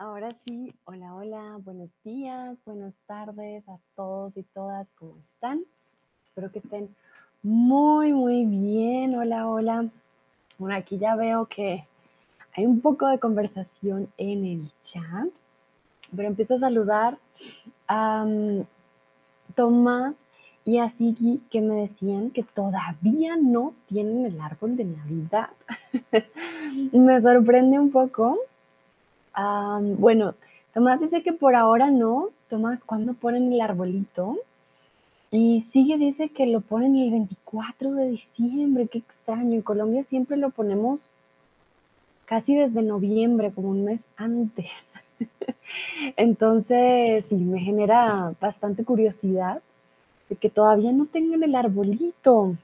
Ahora sí, hola, hola, buenos días, buenas tardes a todos y todas, ¿cómo están? Espero que estén muy, muy bien. Hola, hola. Bueno, aquí ya veo que hay un poco de conversación en el chat, pero empiezo a saludar a um, Tomás y a Sigi que me decían que todavía no tienen el árbol de Navidad. me sorprende un poco bueno, Tomás dice que por ahora no. Tomás, ¿cuándo ponen el arbolito? Y sigue, dice que lo ponen el 24 de diciembre. Qué extraño. En Colombia siempre lo ponemos casi desde noviembre, como un mes antes. Entonces, sí, me genera bastante curiosidad de que todavía no tengan el arbolito.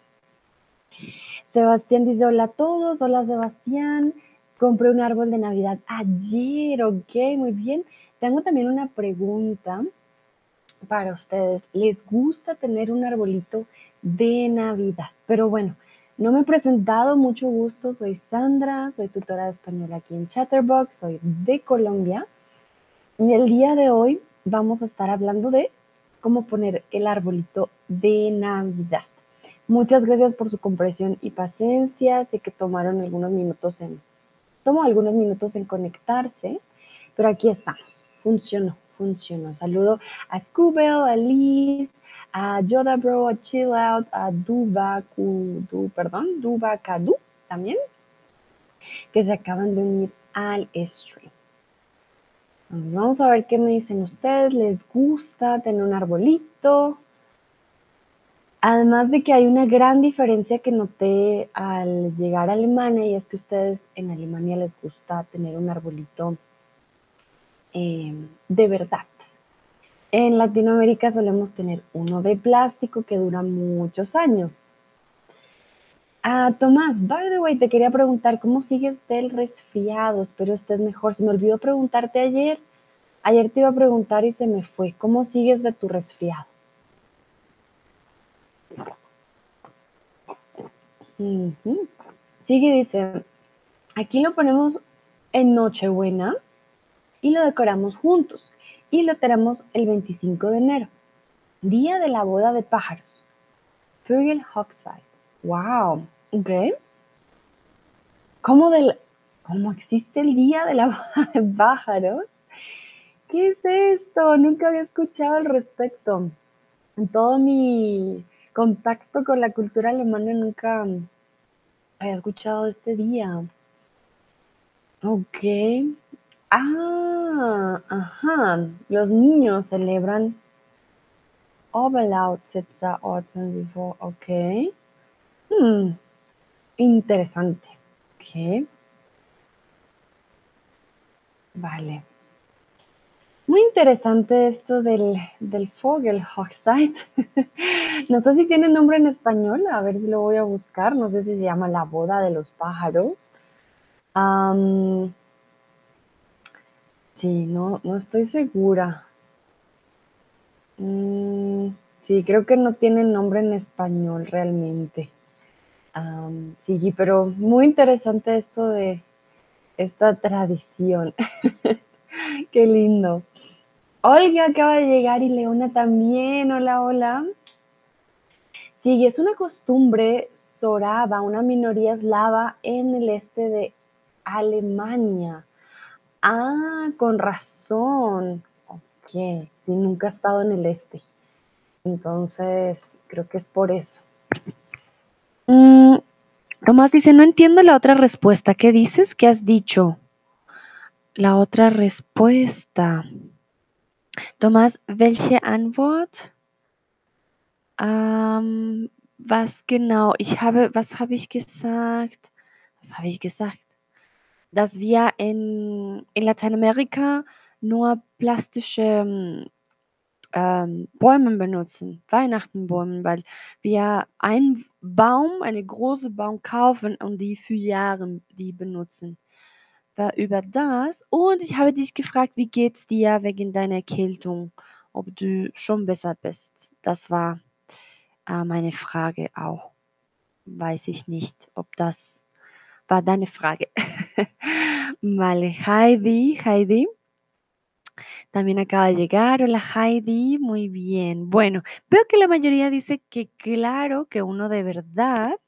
Sebastián dice, hola a todos, hola Sebastián. Compré un árbol de Navidad ayer, ok, muy bien. Tengo también una pregunta para ustedes. ¿Les gusta tener un arbolito de Navidad? Pero bueno, no me he presentado, mucho gusto. Soy Sandra, soy tutora de español aquí en Chatterbox, soy de Colombia. Y el día de hoy vamos a estar hablando de cómo poner el arbolito de Navidad. Muchas gracias por su comprensión y paciencia. Sé que tomaron algunos minutos en Tomó algunos minutos en conectarse, pero aquí estamos. Funcionó, funcionó. Saludo a Scubel, a Liz, a Yoda Bro, a Chill Out, a Dubaku, perdón, Dubakadu también, que se acaban de unir al stream. Entonces vamos a ver qué me dicen ustedes. ¿Les gusta tener un arbolito? Además de que hay una gran diferencia que noté al llegar a Alemania y es que ustedes en Alemania les gusta tener un arbolito em, de verdad. En Latinoamérica solemos tener uno de plástico que dura muchos años. Ah, Tomás, by the way, te quería preguntar cómo sigues del resfriado. Espero estés mejor. Se me olvidó preguntarte ayer. Ayer te iba a preguntar y se me fue. ¿Cómo sigues de tu resfriado? Sigue dice, aquí lo ponemos en Nochebuena y lo decoramos juntos y lo tenemos el 25 de enero, día de la boda de pájaros. Hochzeit. Wow, ¿ok? ¿Cómo, del, ¿Cómo existe el día de la boda de pájaros? ¿Qué es esto? Nunca había escuchado al respecto. En todo mi contacto con la cultura alemana nunca había escuchado este día. Ok. Ah, ajá. Los niños celebran Oberlautsitzer before. Ok. Hmm. Interesante. Ok. Vale. Muy interesante esto del, del Hochzeit. no sé si tiene nombre en español, a ver si lo voy a buscar. No sé si se llama La boda de los pájaros. sí, no, no estoy segura. Mm, sí, creo que no tiene nombre en español realmente. sí, pero muy interesante esto de esta tradición. Qué lindo. Olga acaba de llegar y Leona también. Hola, hola. Sí, es una costumbre soraba, una minoría eslava en el este de Alemania. Ah, con razón. Ok, sí, nunca he estado en el este. Entonces, creo que es por eso. Mm, Tomás dice, no entiendo la otra respuesta. ¿Qué dices? ¿Qué has dicho? La otra respuesta. Thomas, welche Antwort? Ähm, was genau? Ich habe, was habe ich gesagt? Was habe ich gesagt? Dass wir in, in Lateinamerika nur plastische ähm, Bäume benutzen, Weihnachtenbäume, weil wir einen Baum, eine große Baum kaufen und die für Jahre die benutzen war über das. Und ich habe dich gefragt, wie geht's dir wegen deiner Erkältung? Ob du schon besser bist? Das war äh, meine Frage auch. Weiß ich nicht, ob das war deine Frage. vale, Heidi, Heidi. También acaba de llegar. Hola Heidi, muy bien. Bueno, veo que la mayoría dice que claro, que uno de verdad.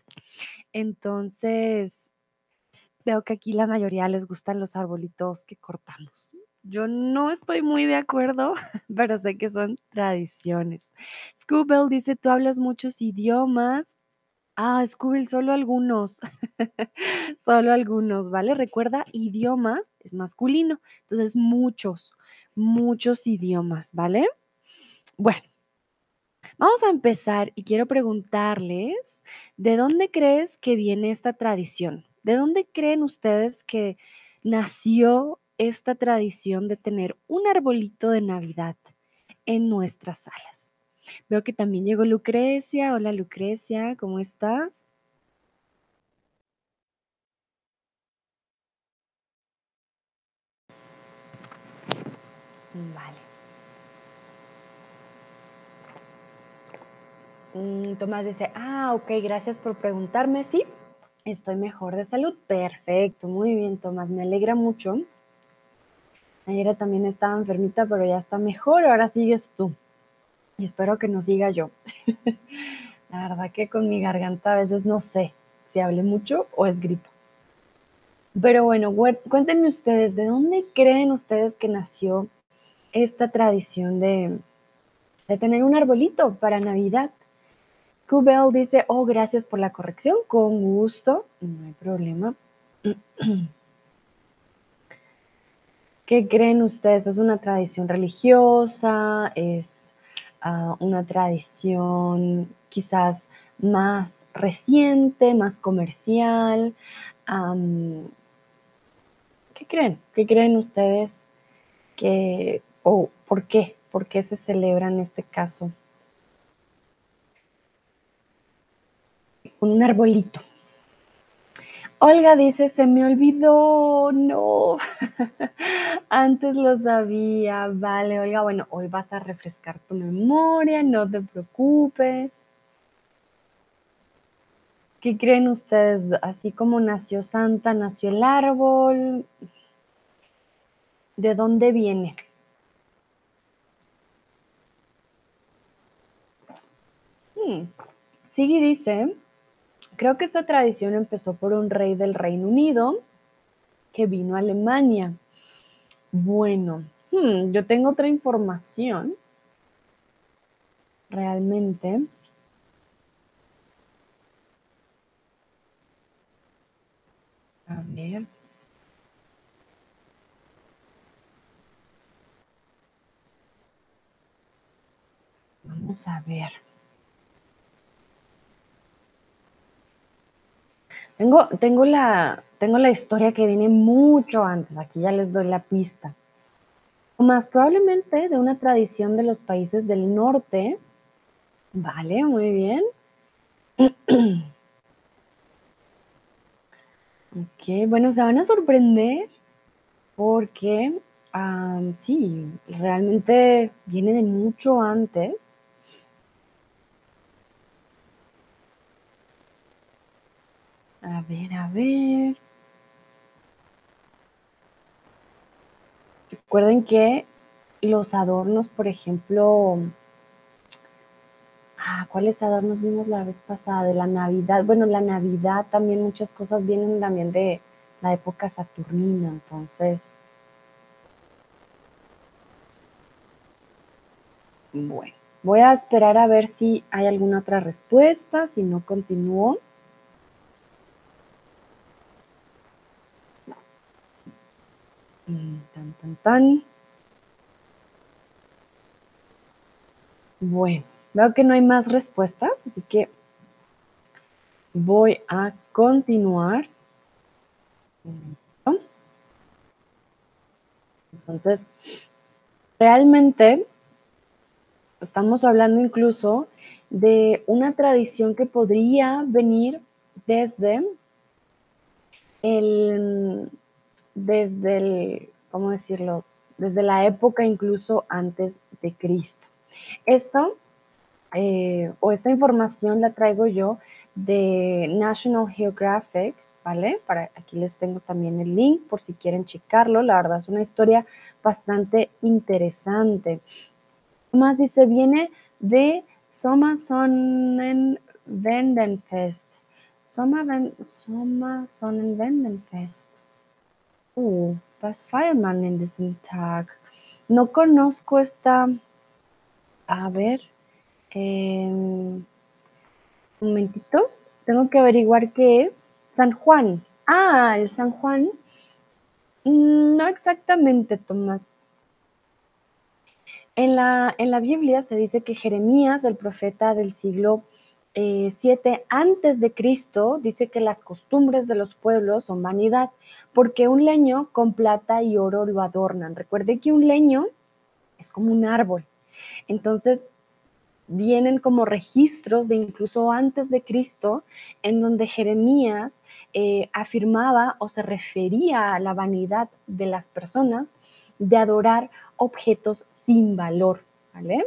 Entonces, veo que aquí la mayoría les gustan los arbolitos que cortamos. Yo no estoy muy de acuerdo, pero sé que son tradiciones. Scoobell dice, tú hablas muchos idiomas. Ah, Scooby, solo algunos. Solo algunos, ¿vale? Recuerda, idiomas es masculino, entonces muchos, muchos idiomas, ¿vale? Bueno, vamos a empezar y quiero preguntarles, ¿de dónde crees que viene esta tradición? ¿De dónde creen ustedes que nació esta tradición de tener un arbolito de Navidad en nuestras salas? Veo que también llegó Lucrecia. Hola Lucrecia, ¿cómo estás? Vale. Mm, Tomás dice, ah, ok, gracias por preguntarme. Sí, estoy mejor de salud. Perfecto, muy bien, Tomás, me alegra mucho. Ayer también estaba enfermita, pero ya está mejor. Ahora sigues tú. Y espero que no siga yo. La verdad que con mi garganta a veces no sé si hablé mucho o es gripa. Pero bueno, cuéntenme ustedes, ¿de dónde creen ustedes que nació esta tradición de, de tener un arbolito para Navidad? Kubel dice, oh, gracias por la corrección, con gusto, no hay problema. ¿Qué creen ustedes? ¿Es una tradición religiosa? ¿Es uh, una tradición quizás más reciente, más comercial? ¿Qué creen? ¿Qué creen ustedes que, o por qué? ¿Por qué se celebra en este caso? Un arbolito. Olga dice, se me olvidó, no, antes lo sabía, vale, Olga, bueno, hoy vas a refrescar tu memoria, no te preocupes. ¿Qué creen ustedes? Así como nació Santa, nació el árbol, ¿de dónde viene? Hmm. Sigui dice, Creo que esta tradición empezó por un rey del Reino Unido que vino a Alemania. Bueno, hmm, yo tengo otra información. Realmente. A ver. Vamos a ver. Tengo, tengo, la, tengo la historia que viene mucho antes, aquí ya les doy la pista. O más probablemente de una tradición de los países del norte. Vale, muy bien. ok, bueno, se van a sorprender porque sí, realmente viene de mucho antes. A ver, a ver. Recuerden que los adornos, por ejemplo, ah, ¿cuáles adornos vimos la vez pasada? De la Navidad. Bueno, la Navidad también muchas cosas vienen también de la época saturnina, entonces. Bueno, voy a esperar a ver si hay alguna otra respuesta, si no continúo. Tan, tan, tan. Bueno, veo que no hay más respuestas, así que voy a continuar. Entonces, realmente estamos hablando incluso de una tradición que podría venir desde el, desde el, ¿cómo decirlo? Desde la época incluso antes de Cristo. Esto, eh, o esta información la traigo yo de National Geographic, ¿vale? Para, aquí les tengo también el link por si quieren checarlo. La verdad es una historia bastante interesante. Más dice, viene de Sommersonnenwendenfest. Sommersonnenwendenfest. Uh, was in diesem Tag? No conozco esta... A ver. un momentito. Tengo que averiguar qué es. San Juan. Ah, el San Juan. No exactamente, Tomás. En la, en la Biblia se dice que Jeremías, el profeta del siglo 7 eh, antes de Cristo, dice que las costumbres de los pueblos son vanidad, porque un leño con plata y oro lo adornan. Recuerde que un leño es como un árbol. Entonces, vienen como registros de incluso antes de Cristo, en donde Jeremías eh, afirmaba o se refería a la vanidad de las personas de adorar objetos sin valor, ¿vale?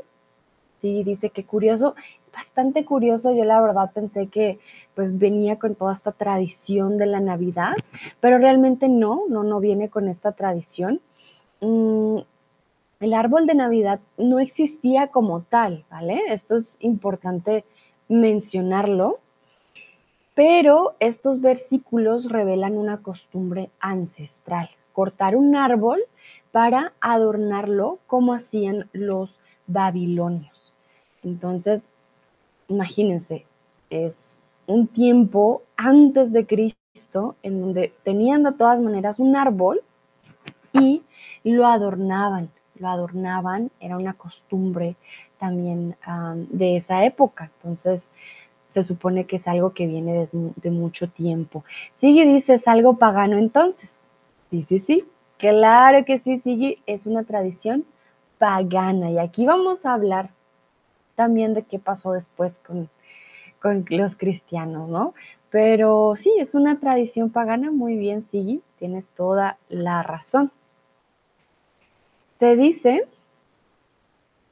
Sí, dice que curioso, bastante curioso, yo la verdad pensé que pues venía con toda esta tradición de la Navidad, pero realmente no, no, no viene con esta tradición. Mm, el árbol de Navidad no existía como tal, ¿vale? Esto es importante mencionarlo, pero estos versículos revelan una costumbre ancestral, cortar un árbol para adornarlo como hacían los babilonios. Entonces, imagínense, es un tiempo antes de Cristo en donde tenían de todas maneras un árbol y lo adornaban lo adornaban, era una costumbre también de esa época. Entonces, se supone que es algo que viene de, mucho tiempo. Sigue dice, es algo pagano entonces. Sí, sí, sí, claro que sí, sigue, es una tradición pagana. Y aquí vamos a hablar también de qué pasó después con, con los cristianos, ¿no? Pero sí, es una tradición pagana, muy bien, Sigui, tienes toda la razón. Se dice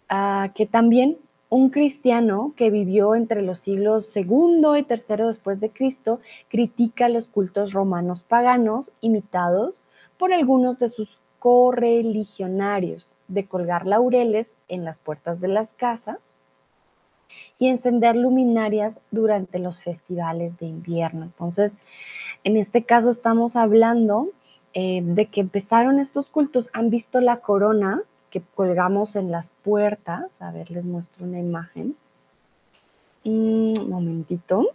ah, que también un cristiano que vivió entre los siglos segundo y tercero después de Cristo critica los cultos romanos paganos imitados por algunos de sus correligionarios de colgar laureles en las puertas de las casas y encender luminarias durante los festivales de invierno. Entonces, en este caso estamos hablando eh, de que empezaron estos cultos, han visto la corona que colgamos en las puertas. A ver, les muestro una imagen. Un momentito.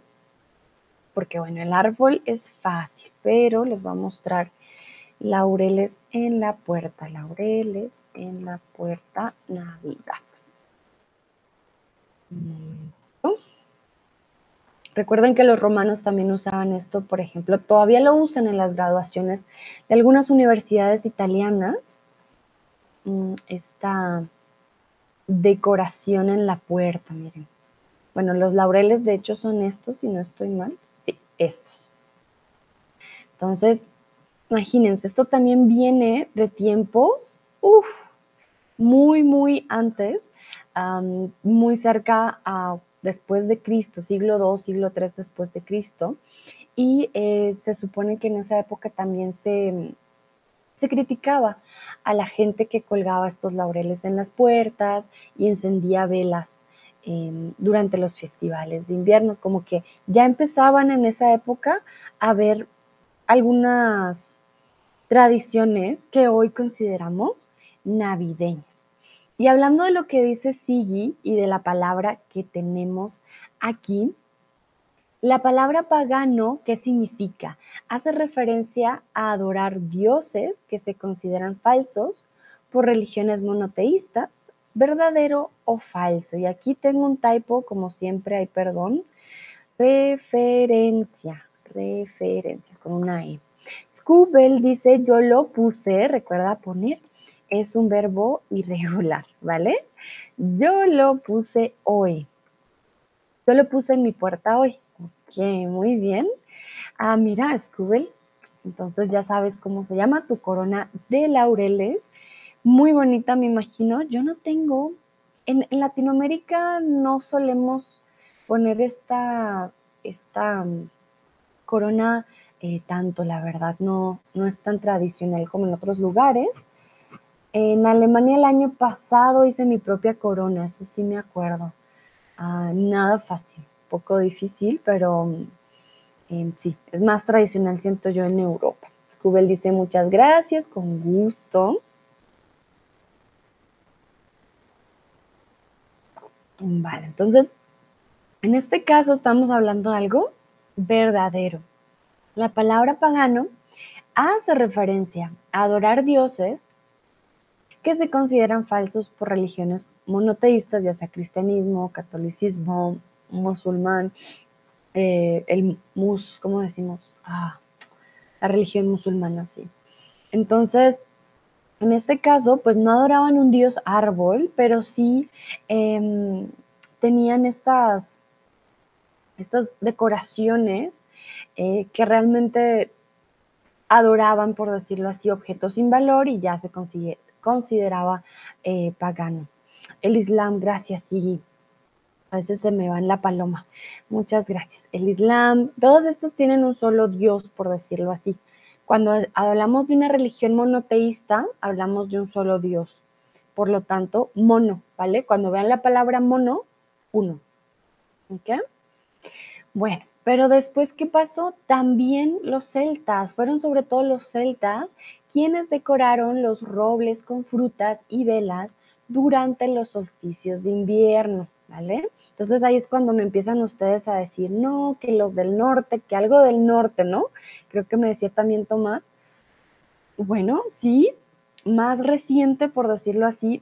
Porque bueno, el árbol es fácil, pero les voy a mostrar laureles en la puerta. Laureles en la puerta Navidad. Recuerden que los romanos también usaban esto, por ejemplo, todavía lo usan en las graduaciones de algunas universidades italianas, mm, esta decoración en la puerta, miren. Bueno, los laureles de hecho son estos, si no estoy mal. Sí, estos. Entonces, imagínense, esto también viene de tiempos, uff, muy, muy antes, muy cerca a después de Cristo, siglo II, siglo III después de Cristo, y eh, se supone que en esa época también se, se criticaba a la gente que colgaba estos laureles en las puertas y encendía velas em, durante los festivales de invierno, como que ya empezaban en esa época a ver algunas tradiciones que hoy consideramos navideñas. Y hablando de lo que dice Sigi y de la palabra que tenemos aquí, la palabra pagano, ¿qué significa? Hace referencia a adorar dioses que se consideran falsos por religiones monoteístas, verdadero o falso. Y aquí tengo un typo, como siempre hay perdón, referencia, referencia con una E. Scubel dice, yo lo puse, recuerda poner es un verbo irregular, ¿vale? Yo lo puse hoy. Yo lo puse en mi puerta hoy. Ok, muy bien. Ah, mira, Scooby. Entonces ya sabes cómo se llama tu corona de laureles. Muy bonita, me imagino. Yo no tengo, en, Latinoamérica no solemos poner esta, esta mm, corona eh, tanto, la verdad, no, no es tan tradicional como en otros lugares. En Alemania el año pasado hice mi propia corona, eso sí me acuerdo. Ah, nada fácil, poco difícil, pero em, sí, es más tradicional, siento yo, en Europa. Scubel dice muchas gracias, con gusto. Vale, entonces, en este caso estamos hablando de algo verdadero. La palabra pagano hace referencia a adorar dioses que se consideran falsos por religiones monoteístas, ya sea cristianismo, catolicismo, musulmán, eh, el mus, ¿cómo decimos? Ah, la religión musulmana, sí. Entonces, en este caso, pues no adoraban un dios árbol, pero sí em, tenían estas, estas decoraciones eh, que realmente adoraban, por decirlo así, objetos sin valor y ya se consideraba eh, pagano. El Islam, gracias, sí. A veces se me va en la paloma. Muchas gracias. El Islam, todos estos tienen un solo Dios, por decirlo así. Cuando hablamos de una religión monoteísta, hablamos de un solo Dios. Por lo tanto, mono, ¿vale? Cuando vean la palabra mono, uno. ¿Ok? Bueno, pero después, ¿qué pasó? También los celtas, fueron sobre todo los celtas quienes decoraron los robles con frutas y velas durante los solsticios de invierno, ¿vale? Entonces ahí es cuando me empiezan ustedes a decir, no, que los del norte, que algo del norte, ¿no? Creo que me decía también Tomás. Bueno, sí, más reciente, por decirlo así,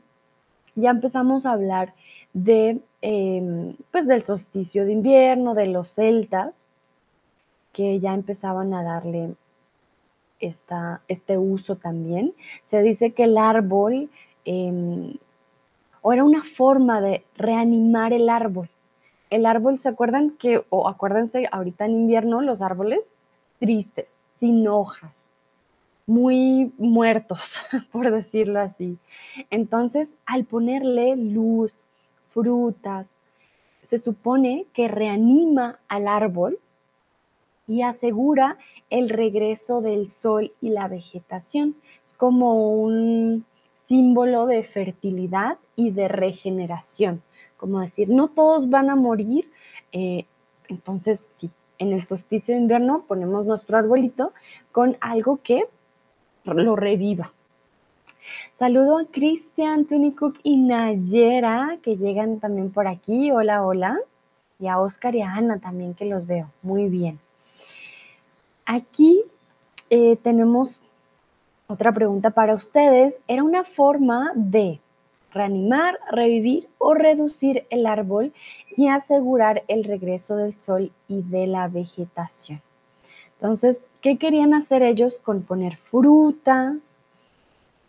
ya empezamos a hablar de, em, pues del solsticio de invierno, de los celtas, que ya empezaban a darle esta, este uso también. Se dice que el árbol em, o era una forma de reanimar el árbol. El árbol, ¿se acuerdan que, o acuérdense, ahorita en invierno los árboles tristes, sin hojas, muy muertos, por decirlo así. Entonces, al ponerle luz, frutas, se supone que reanima al árbol y asegura el regreso del sol y la vegetación. Es como un símbolo de fertilidad y de regeneración. Como decir, no todos van a morir. Eh, entonces, sí, en el solsticio de invierno ponemos nuestro arbolito con algo que lo reviva. Saludo a Cristian, Tony Cook y Nayera, que llegan también por aquí. Hola, hola. Y a Oscar y a Ana también, que los veo. Muy bien. Aquí eh, tenemos otra pregunta para ustedes. Era una forma de reanimar, revivir o reducir el árbol y asegurar el regreso del sol y de la vegetación. Entonces, ¿qué querían hacer ellos con poner frutas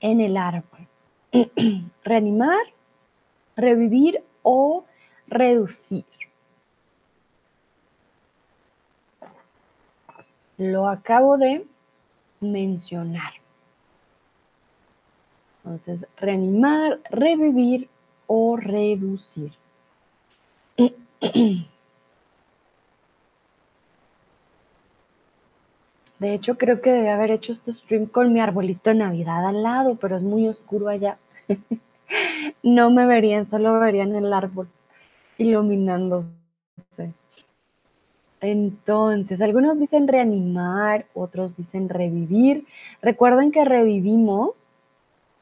en el árbol? reanimar, revivir o reducir. Lo acabo de mencionar. Entonces, reanimar, revivir o reducir. De hecho, creo que debe haber hecho este stream con mi arbolito de Navidad al lado, pero es muy oscuro allá. no me verían, solo verían el árbol iluminándose. Entonces, algunos dicen reanimar, otros dicen revivir. Recuerden que revivimos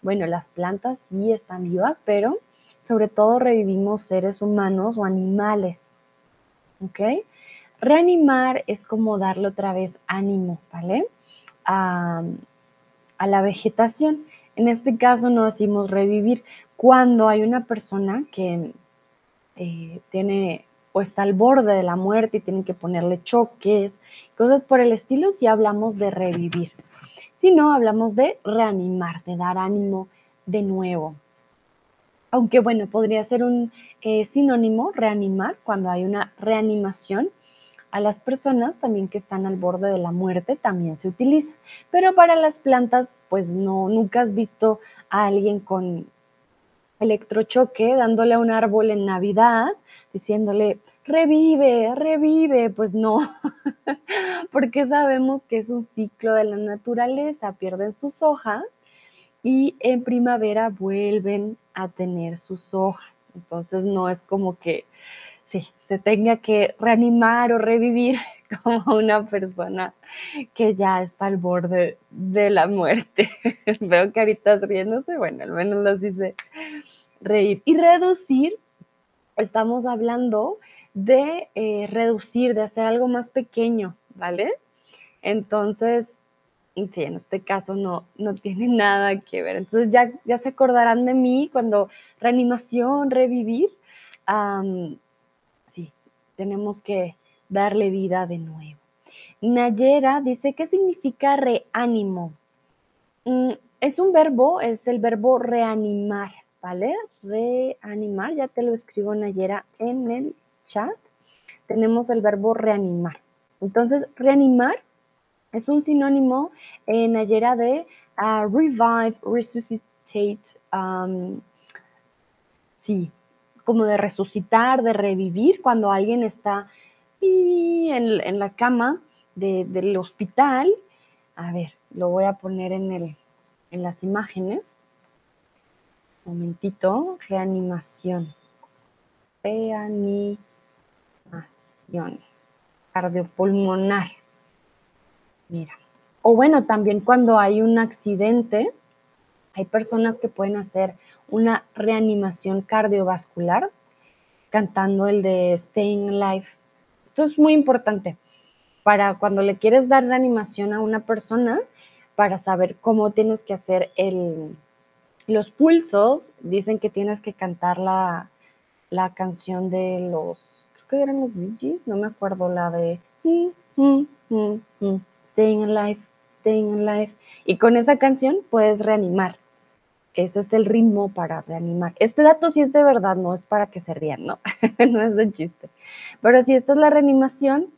bueno, las plantas sí están vivas, pero sobre todo revivimos seres humanos o animales. ¿Ok? Reanimar es como darle otra vez ánimo, ¿vale? A, la vegetación. En este caso no decimos revivir. Cuando hay una persona que eh, tiene o está al borde de la muerte y tienen que ponerle choques, cosas por el estilo, si hablamos de revivir sino hablamos de reanimar, de dar ánimo de nuevo. Aunque bueno, podría ser un eh, sinónimo reanimar cuando hay una reanimación. A las personas también que están al borde de la muerte también se utiliza. Pero para las plantas, pues no, nunca has visto a alguien con electrochoque dándole a un árbol en Navidad, diciéndole, revive, revive, pues no, porque sabemos que es un ciclo de la naturaleza, pierden sus hojas y en primavera vuelven a tener sus hojas. Entonces no es como que sí, se tenga que reanimar o revivir como una persona que ya está al borde de la muerte. Veo caritas riéndose, bueno, al menos las hice reír. Y reducir, estamos hablando de eh, reducir, de hacer algo más pequeño, ¿vale? Entonces, sí, en este caso no, no tiene nada que ver. Entonces ya, ya se acordarán de mí cuando reanimación, revivir. Tenemos que darle vida de nuevo. Nayera dice, ¿qué significa reánimo? Mm, es un verbo, es el verbo reanimar, ¿vale? Reanimar, ya te lo escribo Nayera en el chat. Tenemos el verbo reanimar. Entonces, reanimar es un sinónimo en Nayera de uh, revive, resuscitate, um, sí, como de resucitar, de revivir cuando alguien está en, la cama del hospital. A ver, lo voy a poner en, el, en las imágenes. Momentito, reanimación. Reanimación. Cardiopulmonar. Mira. O bueno, también cuando hay un accidente, hay personas que pueden hacer una reanimación cardiovascular cantando el de Staying Alive. Esto es muy importante para cuando le quieres dar reanimación a una persona, para saber cómo tienes que hacer el, los pulsos. Dicen que tienes que cantar la, la canción de los, creo que eran los Bee no me acuerdo, la de... Mm, mm, mm, Staying Alive, Staying Alive. Y con esa canción puedes reanimar. Ese es el ritmo para reanimar. Este dato sí es de verdad, no es para que se rían, ¿no? no es de chiste. Pero sí, esta es la reanimación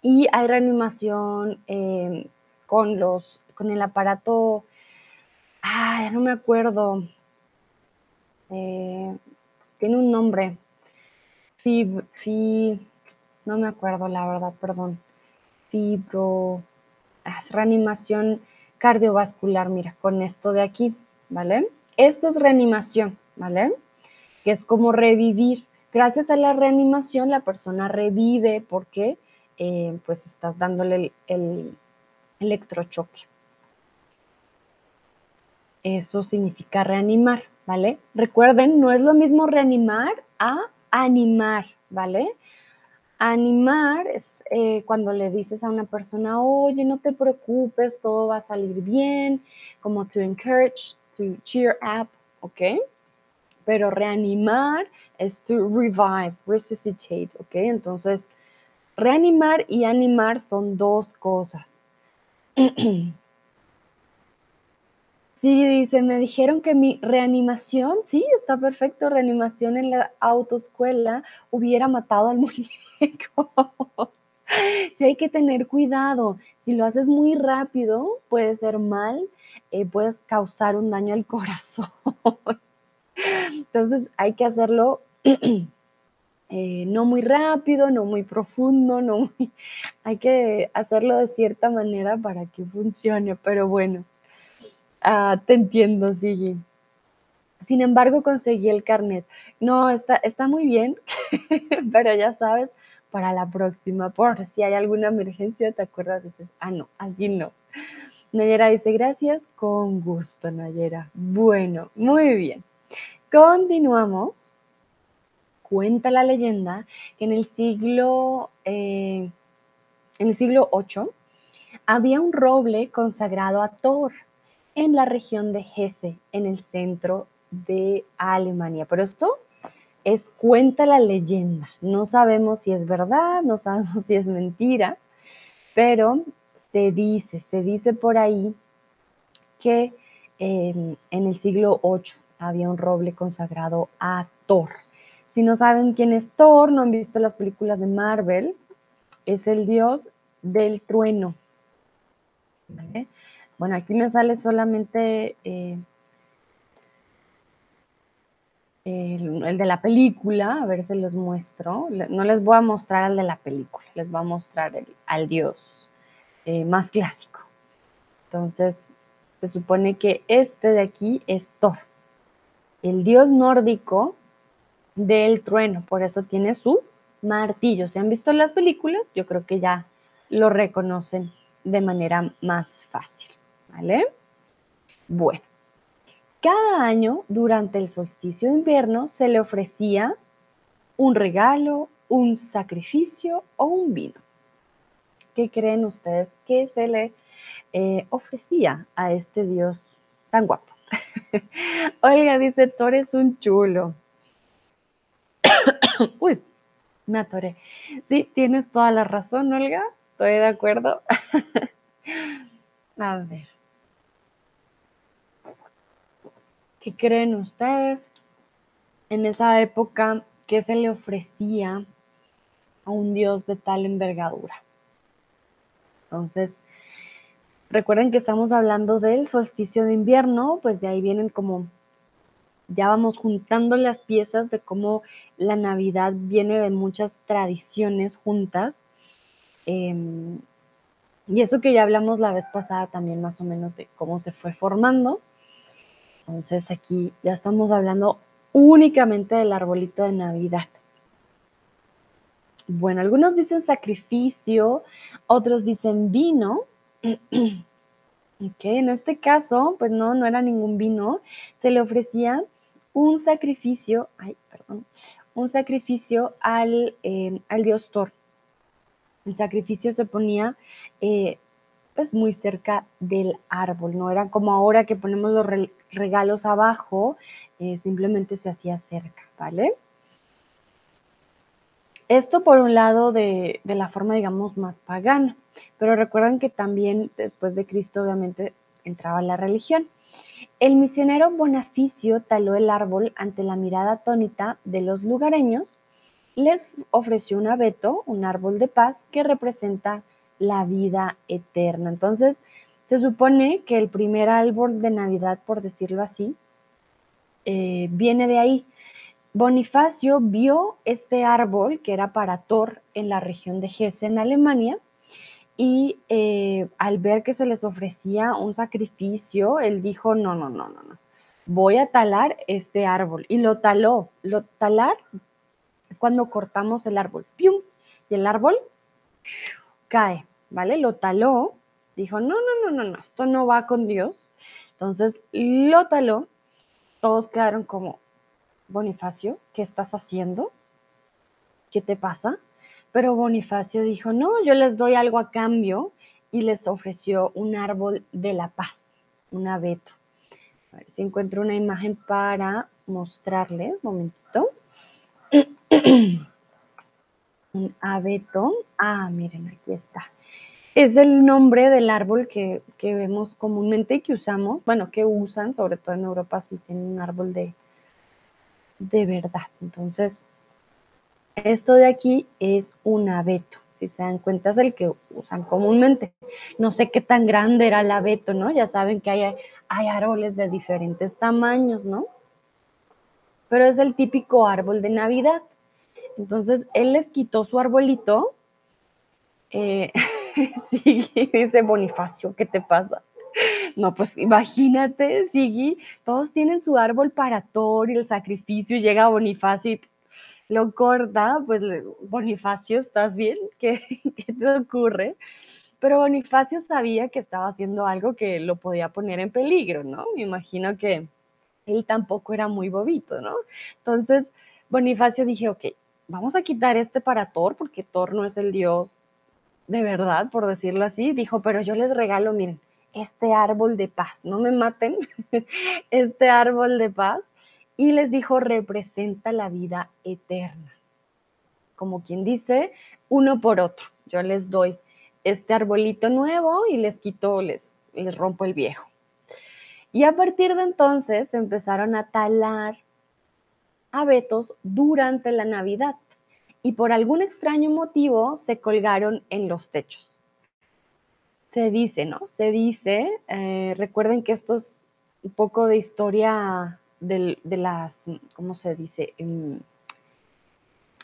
y hay reanimación em, con los, con el aparato, ah, no me acuerdo, eh, tiene un nombre, Fib, fi, no me acuerdo la verdad, perdón, fibro, reanimación cardiovascular, mira, con esto de aquí, ¿vale? Esto es reanimación, ¿vale? Que es como revivir. Gracias a la reanimación la persona revive porque eh, pues estás dándole el, el electrochoque. Eso significa reanimar, ¿vale? Recuerden, no es lo mismo reanimar a animar, ¿vale? Animar es eh, cuando le dices a una persona, oye, no te preocupes, todo va a salir bien, como to encourage, to cheer up, ¿ok? Pero reanimar es to revive, resuscitate, ¿ok? Entonces, reanimar y animar son dos cosas. Sí, dice, me dijeron que mi reanimación, sí, está perfecto, reanimación en la autoescuela hubiera matado al muñeco. sí, hay que tener cuidado. Si lo haces muy rápido, puede ser mal, eh, puedes causar un daño al corazón. Entonces hay que hacerlo eh, no muy rápido, no muy profundo, no hay que hacerlo de cierta manera para que funcione, pero bueno. Ah, te entiendo, sí. Sin embargo, conseguí el carnet. No, está, está muy bien, pero ya sabes, para la próxima, por si hay alguna emergencia, te acuerdas, ah, no, así no. Nayera dice, gracias, con gusto, Nayera. Bueno, muy bien. Continuamos. Cuenta la leyenda que en el siglo, eh, en el siglo VIII había un roble consagrado a Thor en la región de Hesse, en el centro de Alemania. Pero esto es cuenta la leyenda. No sabemos si es verdad, no sabemos si es mentira, pero se dice, se dice por ahí que en el siglo VIII había un roble consagrado a Thor. Si no saben quién es Thor, no han visto las películas de Marvel, es el dios del trueno. ¿vale? Bueno, aquí me sale solamente eh, el, de la película, a ver si los muestro. No les voy a mostrar al de la película, les voy a mostrar al dios eh, más clásico. Entonces, se supone que este de aquí es Thor, el dios nórdico del trueno, por eso tiene su martillo. Si han visto las películas, yo creo que ya lo reconocen de manera más fácil, ¿vale? Bueno, cada año durante el solsticio de invierno se le ofrecía un regalo, un sacrificio o un vino. ¿Qué creen ustedes que se le eh, ofrecía a este dios tan guapo? Oiga, dice Thor es un chulo. Uy, me atoré. Sí, tienes toda la razón, Olga. Estoy de acuerdo. a ver. ¿Qué creen ustedes? En esa época, ¿qué se le ofrecía a un dios de tal envergadura? Entonces, recuerden que estamos hablando del solsticio de invierno, pues de ahí vienen como, ya vamos juntando las piezas de cómo la Navidad viene de muchas tradiciones juntas. Em, y eso que ya hablamos la vez pasada también más o menos de cómo se fue formando. Entonces aquí ya estamos hablando únicamente del arbolito de Navidad. Bueno, algunos dicen sacrificio, otros dicen vino. ok, en este caso, pues no, no era ningún vino. Se le ofrecía un sacrificio, ay, perdón, un sacrificio al, eh, al dios Thor. El sacrificio se ponía eh, pues muy cerca del árbol, no era como ahora que ponemos los regalos abajo, eh, simplemente se hacía cerca, ¿vale? Esto por un lado de, de, la forma, digamos, más pagana, pero recuerdan que también después de Cristo obviamente entraba la religión. El misionero Bonaficio taló el árbol ante la mirada atónita de los lugareños, les ofreció un abeto, un árbol de paz que representa la vida eterna. Entonces, se supone que el primer árbol de Navidad, por decirlo así, eh, viene de ahí. Bonifacio vio este árbol que era para Thor en la región de Hesse, en Alemania, y eh, al ver que se les ofrecía un sacrificio, él dijo, no, no, no, no, no, voy a talar este árbol. Y lo taló. Lo talar es cuando cortamos el árbol. ¡Pium! Y el árbol cae, ¿vale? Lo taló, dijo, no, no, no, no, no, esto no va con Dios. Entonces lo taló, todos quedaron como, Bonifacio, ¿qué estás haciendo? ¿Qué te pasa? Pero Bonifacio dijo, no, yo les doy algo a cambio y les ofreció un árbol de la paz, un abeto. A ver si encuentro una imagen para mostrarles, momentito. un abeto. Ah, miren, aquí está. Es el nombre del árbol que, vemos comúnmente y que usamos, bueno, que usan, sobre todo en Europa, si tienen un árbol de, de verdad. Entonces, esto de aquí es un abeto. Si se dan cuenta, es el que usan comúnmente. No sé qué tan grande era el abeto, ¿no? Ya saben que hay, hay árboles de diferentes tamaños, ¿no? Pero es el típico árbol de Navidad. Entonces, él les quitó su arbolito. Eh, dice Bonifacio, ¿qué te pasa? No, pues imagínate, Sigui, todos tienen su árbol para Thor y el sacrificio, y llega Bonifacio y lo corta, pues Bonifacio, ¿estás bien? ¿Qué, ¿Qué, te ocurre? Pero Bonifacio sabía que estaba haciendo algo que lo podía poner en peligro, ¿no? Me imagino que él tampoco era muy bobito, ¿no? Entonces, Bonifacio dije, ok, vamos a quitar este para Thor, porque Thor no es el dios de verdad, por decirlo así. Dijo, pero yo les regalo, miren, este árbol de paz, no me maten, este árbol de paz. Y les dijo, representa la vida eterna. Como quien dice, uno por otro. Yo les doy este arbolito nuevo y les quito, les, les rompo el viejo. Y a partir de entonces empezaron a talar abetos durante la Navidad y por algún extraño motivo se colgaron en los techos. Se dice, ¿no? Se dice, eh, recuerden que esto es un poco de historia de, las, ¿cómo se dice?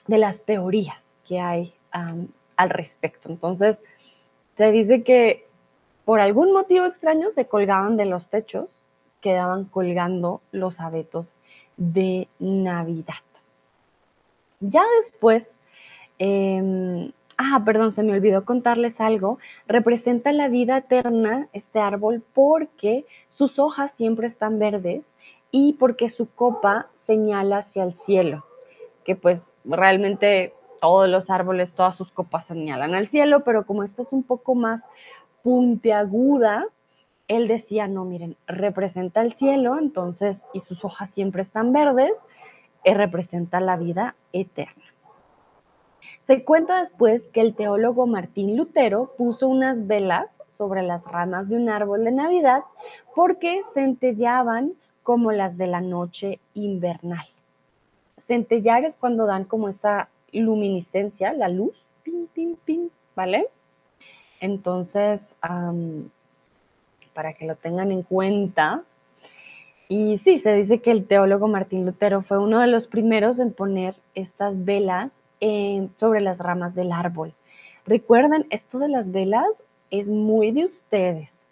de las teorías que hay al respecto. Entonces, se dice que por algún motivo extraño se colgaban de los techos, quedaban colgando los abetos de Navidad. Ya después, em, ah, perdón, se me olvidó contarles algo, representa la vida eterna este árbol porque sus hojas siempre están verdes y porque su copa señala hacia el cielo, que pues realmente todos los árboles, todas sus copas señalan al cielo, pero como esta es un poco más puntiaguda, él decía, no, miren, representa el cielo, entonces, y sus hojas siempre están verdes, eh, representa la vida eterna. Se cuenta después que el teólogo Martín Lutero puso unas velas sobre las ramas de un árbol de Navidad porque centellaban como las de la noche invernal. Centellar es cuando dan como esa luminiscencia, la luz, pin, pin, pin, ¿vale? Entonces, para que lo tengan en cuenta. Y sí, se dice que el teólogo Martín Lutero fue uno de los primeros en poner estas velas sobre las ramas del árbol. Recuerden, esto de las velas es muy de ustedes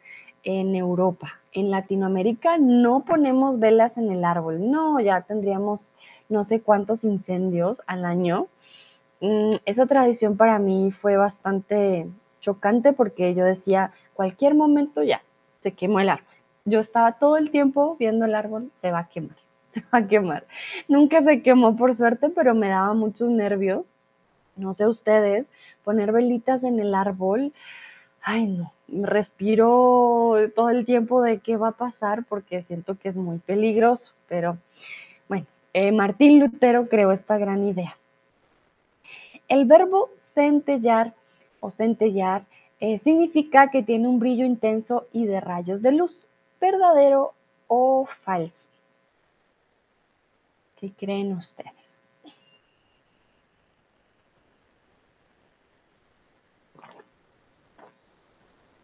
en Europa. En Latinoamérica no ponemos velas en el árbol. No, ya tendríamos no sé cuántos incendios al año. Mm, esa tradición para mí fue bastante chocante porque yo decía, cualquier momento ya, se quemó el árbol. Yo estaba todo el tiempo viendo el árbol, se va a quemar, se va a quemar. Nunca se quemó por suerte, pero me daba muchos nervios. No sé ustedes, poner velitas en el árbol, ay no, respiro todo el tiempo de qué va a pasar porque siento que es muy peligroso, pero bueno, eh, Martín Lutero creó esta gran idea. El verbo centellar o centellar eh, significa que tiene un brillo intenso y de rayos de luz, verdadero o falso. ¿Qué creen ustedes?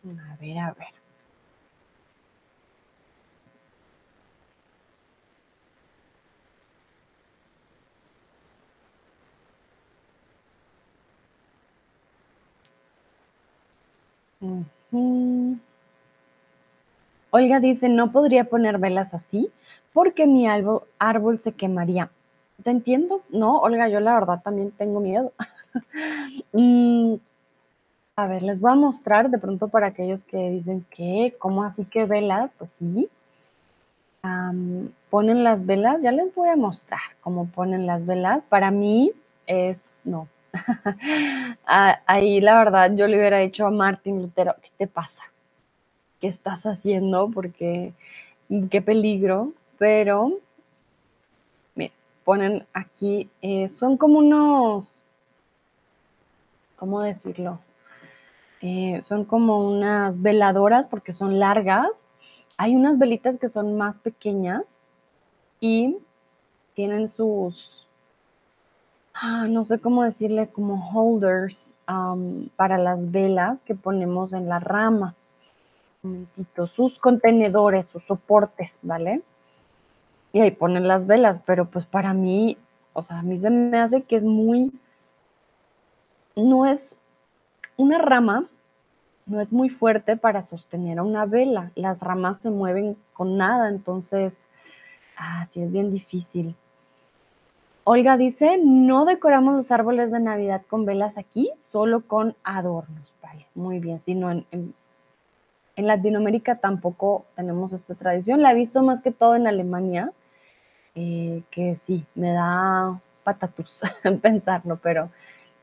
A ver, a ver. Olga dice, no podría poner velas así porque mi árbol, se quemaría. ¿Te entiendo? No, Olga, yo la verdad también tengo miedo. Mm, a ver, les voy a mostrar de pronto para aquellos que dicen que, ¿cómo así que velas? Pues sí. ponen las velas, ya les voy a mostrar cómo ponen las velas. Para mí es, no, ahí la verdad yo le hubiera dicho a Martín Lutero, ¿qué te pasa? ¿Qué estás haciendo? Porque qué peligro. Pero, miren, ponen aquí, eh, son como unos, ¿cómo decirlo? Eh, son como unas veladoras porque son largas. Hay unas velitas que son más pequeñas y tienen sus, Ah, no sé cómo decirle, como holders para las velas que ponemos en la rama. sus contenedores, sus soportes, ¿vale? Y ahí ponen las velas, pero pues para mí, o sea, a mí se me hace que es muy, no es una rama, no es muy fuerte para sostener a una vela. Las ramas se mueven con nada, entonces, ah, sí es bien difícil. Olga dice, no decoramos los árboles de Navidad con velas aquí, solo con adornos. Vale, muy bien, sino en, en, Latinoamérica tampoco tenemos esta tradición. La he visto más que todo en Alemania, eh, que sí, me da patatus pensarlo, pero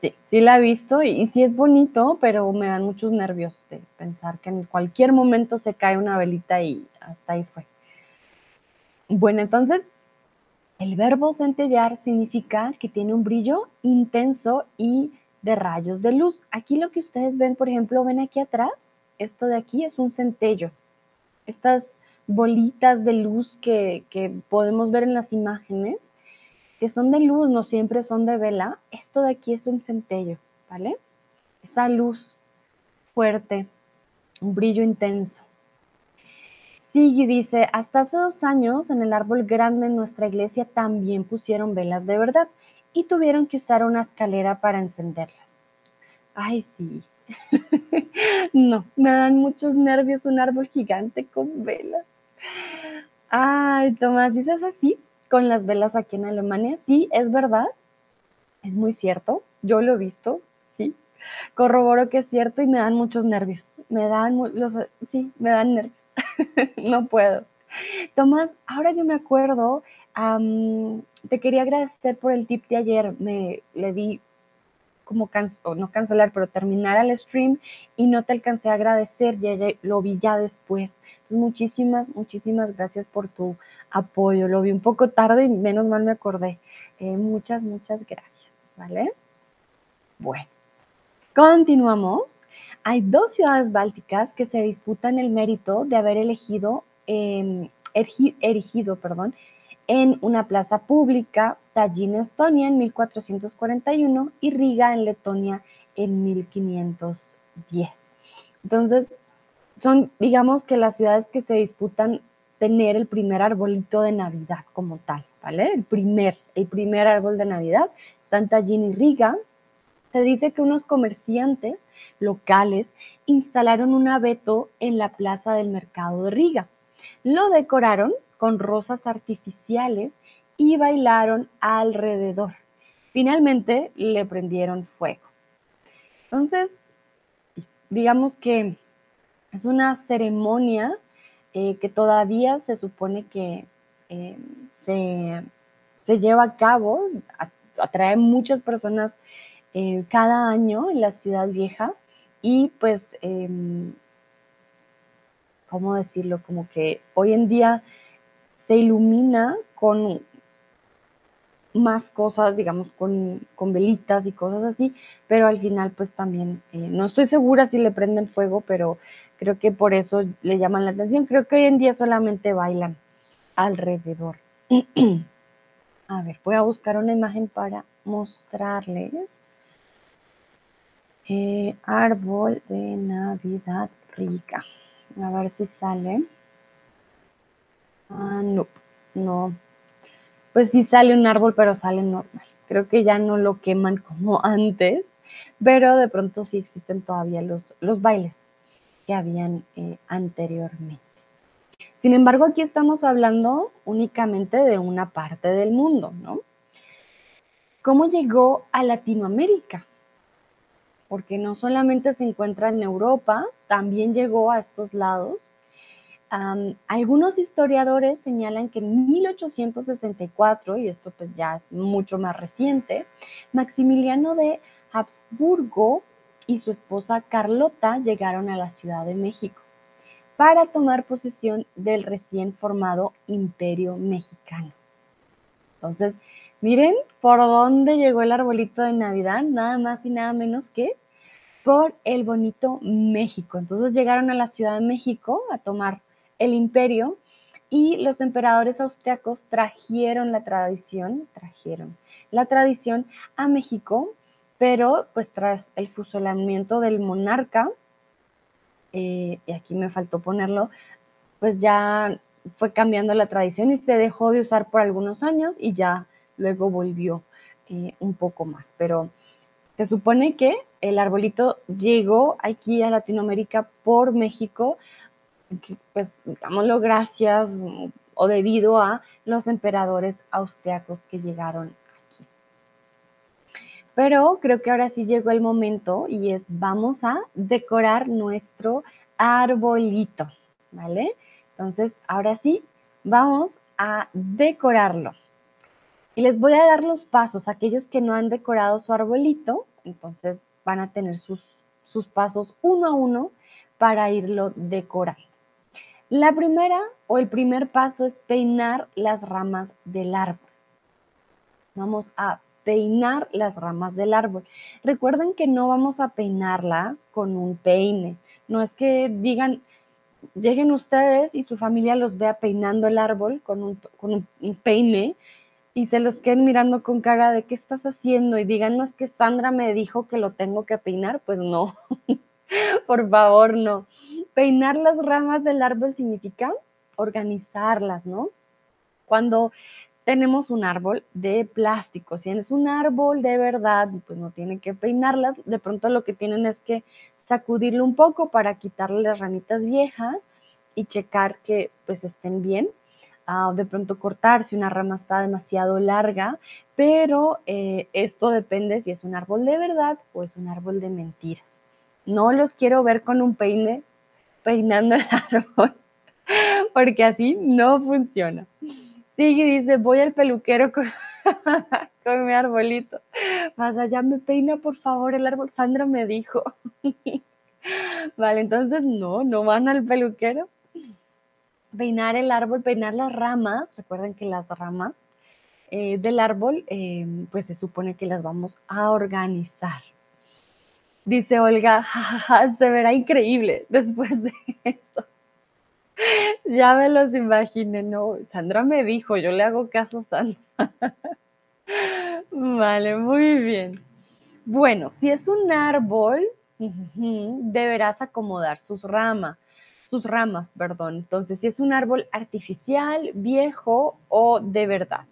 sí, sí la he visto y, y sí es bonito, pero me dan muchos nervios de pensar que en cualquier momento se cae una velita y hasta ahí fue. Bueno, entonces el verbo centellar significa que tiene un brillo intenso y de rayos de luz. Aquí lo que ustedes ven, por ejemplo, ven aquí atrás, esto de aquí es un centello. Estas bolitas de luz que, podemos ver en las imágenes, que son de luz, no siempre son de vela, esto de aquí es un centello, ¿vale? Esa luz fuerte, un brillo intenso. Sí, dice, hasta hace dos años en el árbol grande en nuestra iglesia también pusieron velas de verdad y tuvieron que usar una escalera para encenderlas. Ay, sí. no, me dan muchos nervios un árbol gigante con velas. Ay, Tomás, ¿dices así? Con las velas aquí en Alemania. Sí, es verdad. Es muy cierto. Yo lo he visto, sí. Corroboro que es cierto y me dan muchos nervios. Me dan, los, sí, me dan nervios. no puedo. Tomás, ahora yo me acuerdo, te quería agradecer por el tip de ayer. Me le di como no cancelar, pero terminar el stream y no te alcancé a agradecer, ya, lo vi ya después. muchísimas, muchísimas gracias por tu apoyo. Lo vi un poco tarde y menos mal me acordé. Eh, muchas, muchas gracias, ¿vale? Bueno, continuamos. Hay dos ciudades bálticas que se disputan el mérito de haber elegido, em, erigido, perdón, en una plaza pública, Tallinn, Estonia, en 1441 y Riga, en Letonia, en 1510. Entonces, son, digamos que las ciudades que se disputan tener el primer arbolito de Navidad como tal, ¿vale? El primer, el primer árbol de Navidad está en Tallinn y Riga. Se dice que unos comerciantes locales instalaron un abeto en la plaza del mercado de Riga. Lo decoraron con rosas artificiales y bailaron alrededor. Finalmente le prendieron fuego. Entonces, digamos que es una ceremonia eh, que todavía se supone que eh, se, lleva a cabo, atrae muchas personas eh, cada año en la ciudad vieja y pues, em, ¿cómo decirlo? Como que hoy en día se ilumina con más cosas, digamos, con, velitas y cosas así, pero al final pues también, eh, no estoy segura si le prenden fuego, pero creo que por eso le llaman la atención. Creo que hoy en día solamente bailan alrededor. a ver, voy a buscar una imagen para mostrarles. Eh, árbol de Navidad rica. A ver si sale. Ah, no, no. Pues sí sale un árbol, pero sale normal. Creo que ya no lo queman como antes, pero de pronto sí existen todavía los, los bailes que habían eh, anteriormente. Sin embargo, aquí estamos hablando únicamente de una parte del mundo, ¿no? ¿Cómo llegó a Latinoamérica? Porque no solamente se encuentra en Europa, también llegó a estos lados algunos historiadores señalan que en 1864, y esto pues ya es mucho más reciente, Maximiliano de Habsburgo y su esposa Carlota llegaron a la Ciudad de México para tomar posesión del recién formado Imperio Mexicano. Entonces, miren por dónde llegó el arbolito de Navidad, nada más y nada menos que por el bonito México. Entonces llegaron a la Ciudad de México a tomar el imperio y los emperadores austriacos trajeron la tradición, trajeron la tradición a México, pero pues tras el fusilamiento del monarca, eh, y aquí me faltó ponerlo, pues ya fue cambiando la tradición y se dejó de usar por algunos años y ya luego volvió eh, un poco más. Pero se supone que el arbolito llegó aquí a Latinoamérica por México pues digámoslo gracias o debido a los emperadores austriacos que llegaron aquí. Pero creo que ahora sí llegó el momento y es vamos a decorar nuestro arbolito, ¿vale? Entonces, ahora sí, vamos a decorarlo. Y les voy a dar los pasos. Aquellos que no han decorado su arbolito, entonces van a tener sus, sus pasos uno a uno para irlo decorando. La primera o el primer paso es peinar las ramas del árbol. Vamos a peinar las ramas del árbol. Recuerden que no vamos a peinarlas con un peine. No es que digan, lleguen ustedes y su familia los vea peinando el árbol con un, un peine y se los queden mirando con cara de qué estás haciendo y digan, no es que Sandra me dijo que lo tengo que peinar. Pues no, por favor, no. Peinar las ramas del árbol significa organizarlas, ¿no? Cuando tenemos un árbol de plástico, si es un árbol de verdad, pues no tienen que peinarlas, de pronto lo que tienen es que sacudirlo un poco para quitarle las ramitas viejas y checar que pues estén bien. Ah, de pronto cortar si una rama está demasiado larga, pero eh, esto depende si es un árbol de verdad o es un árbol de mentiras. No los quiero ver con un peine peinando el árbol, porque así no funciona. Sigue dice, voy al peluquero con, con mi arbolito. Más allá me peina, por favor, el árbol. Sandra me dijo. vale, entonces no, no van al peluquero. Peinar el árbol, peinar las ramas. Recuerden que las ramas eh, del árbol, eh, pues se supone que las vamos a organizar. Dice Olga, se verá increíble después de eso. Ya me los imaginé, no, Sandra me dijo, yo le hago caso a Sandra. Vale, muy bien. Bueno, si es un árbol, deberás acomodar sus ramas, sus ramas, perdón. Entonces, si es un árbol artificial, viejo o de verdad.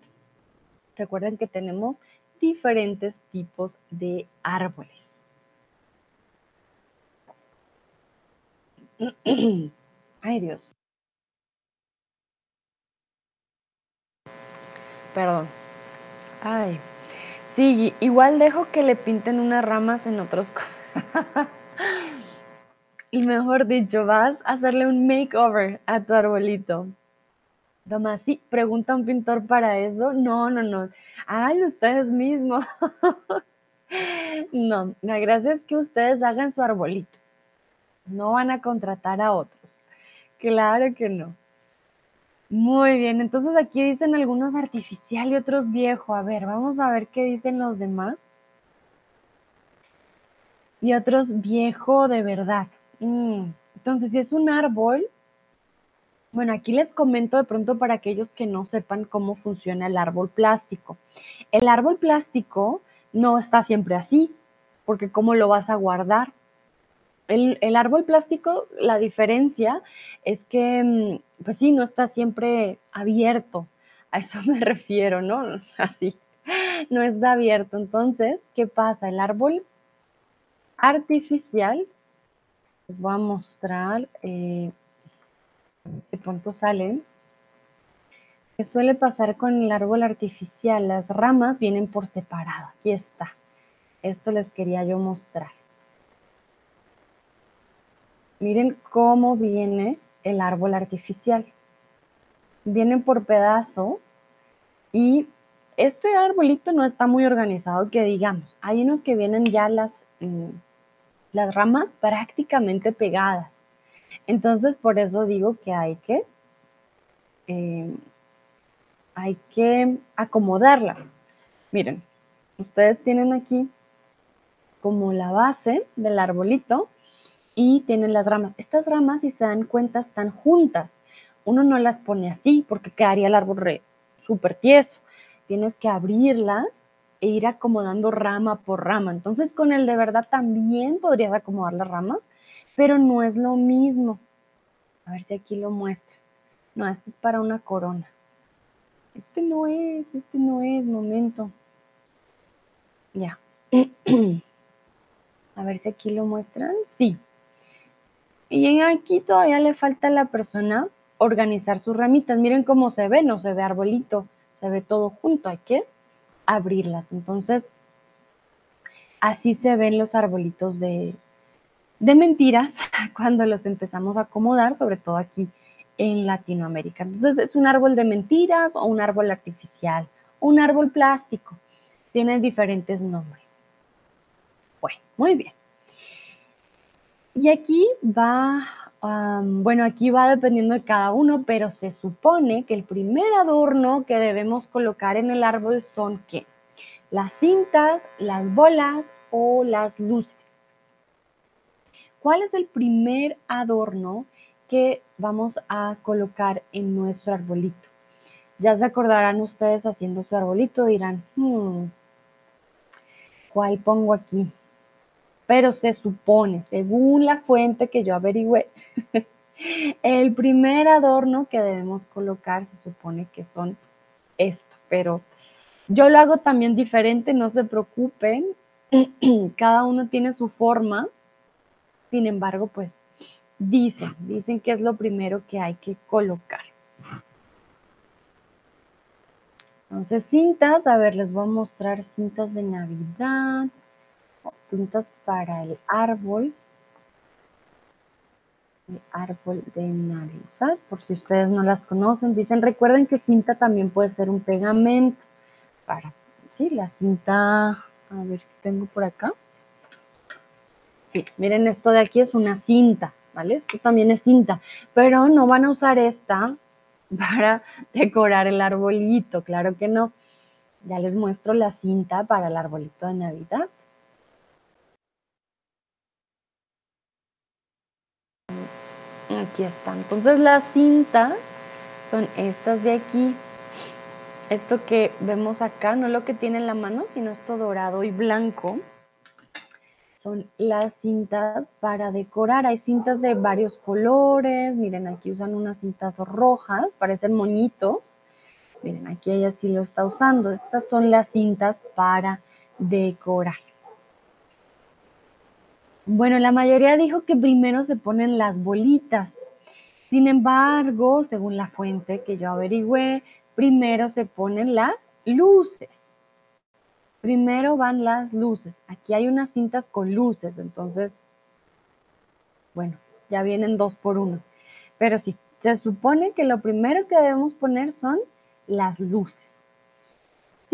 Recuerden que tenemos diferentes tipos de árboles. Ay, Dios. Perdón. Ay. Sí, igual dejo que le pinten unas ramas en otros. y mejor dicho, vas a hacerle un makeover a tu arbolito. Tomás, sí, pregunta un pintor para eso. No, no, no. Háganlo ustedes mismos. no, la gracia es que ustedes hagan su arbolito. No van a contratar a otros. Claro que no. Muy bien, entonces aquí dicen algunos artificial y otros viejo. A ver, vamos a ver qué dicen los demás. Y otros viejo de verdad. Mm, entonces, si es un árbol, bueno, aquí les comento de pronto para aquellos que no sepan cómo funciona el árbol plástico. El árbol plástico no está siempre así, porque ¿cómo lo vas a guardar? El, árbol plástico, la diferencia es que, mm, pues sí, no está siempre abierto. A eso me refiero, ¿no? Así, no está abierto. Entonces, ¿qué pasa? El árbol artificial, les voy a mostrar, eh, de pronto salen. ¿Qué suele pasar con el árbol artificial? Las ramas vienen por separado. Aquí está. Esto les quería yo mostrar. Miren cómo viene el árbol artificial. Vienen por pedazos y este arbolito no está muy organizado, que digamos. Hay unos que vienen ya las, mm, las ramas prácticamente pegadas. Entonces, por eso digo que hay que, em, hay que acomodarlas. Miren, ustedes tienen aquí como la base del arbolito y tienen las ramas. Estas ramas, si se dan cuenta, están juntas. Uno no las pone así porque quedaría el árbol súper tieso. Tienes que abrirlas e ir acomodando rama por rama. Entonces con el de verdad también podrías acomodar las ramas, pero no es lo mismo. A ver si aquí lo muestra. No, este es para una corona. Este no es, este no es, momento. Ya. A ver si aquí lo muestran. Sí, y aquí todavía le falta a la persona organizar sus ramitas. Miren cómo se ve, no se ve arbolito, se ve todo junto, hay que abrirlas. Entonces, así se ven los arbolitos de, de mentiras cuando los empezamos a acomodar, sobre todo aquí en Latinoamérica. Entonces, es un árbol de mentiras o un árbol artificial, un árbol plástico. Tienen diferentes nombres. Bueno, muy bien. Y aquí va, bueno, aquí va dependiendo de cada uno, pero se supone que el primer adorno que debemos colocar en el árbol son qué? Las cintas, las bolas o las luces. ¿Cuál es el primer adorno que vamos a colocar en nuestro arbolito? Ya se acordarán ustedes haciendo su arbolito, dirán, hmm, ¿cuál pongo aquí? Pero se supone, según la fuente que yo averigüé, El primer adorno que debemos colocar se supone que son esto, pero yo lo hago también diferente, no se preocupen. Cada uno tiene su forma. Sin embargo, pues dicen, dicen que es lo primero que hay que colocar. Entonces, cintas, a ver, les voy a mostrar cintas de Navidad, cintas para el árbol el árbol de Navidad, por si ustedes no las conocen. Dicen, recuerden que cinta también puede ser un pegamento para, sí, la cinta, a ver si tengo por acá. Sí, miren, esto de aquí es una cinta, ¿vale? Esto también es cinta, pero no van a usar esta para decorar el arbolito, claro que no. Ya les muestro la cinta para el arbolito de Navidad. Aquí está. Entonces las cintas son estas de aquí. Esto que vemos acá, no lo que tiene en la mano, sino esto dorado y blanco. Son las cintas para decorar. Hay cintas de varios colores. Miren, aquí usan unas cintas rojas, parecen moñitos. Miren, aquí ella sí lo está usando. Estas son las cintas para decorar. Bueno, la mayoría dijo que primero se ponen las bolitas. Sin embargo, según la fuente que yo averigüé, primero se ponen las luces. Primero van las luces. Aquí hay unas cintas con luces, entonces, bueno, ya vienen dos por uno. Pero sí, se supone que lo primero que debemos poner son las luces.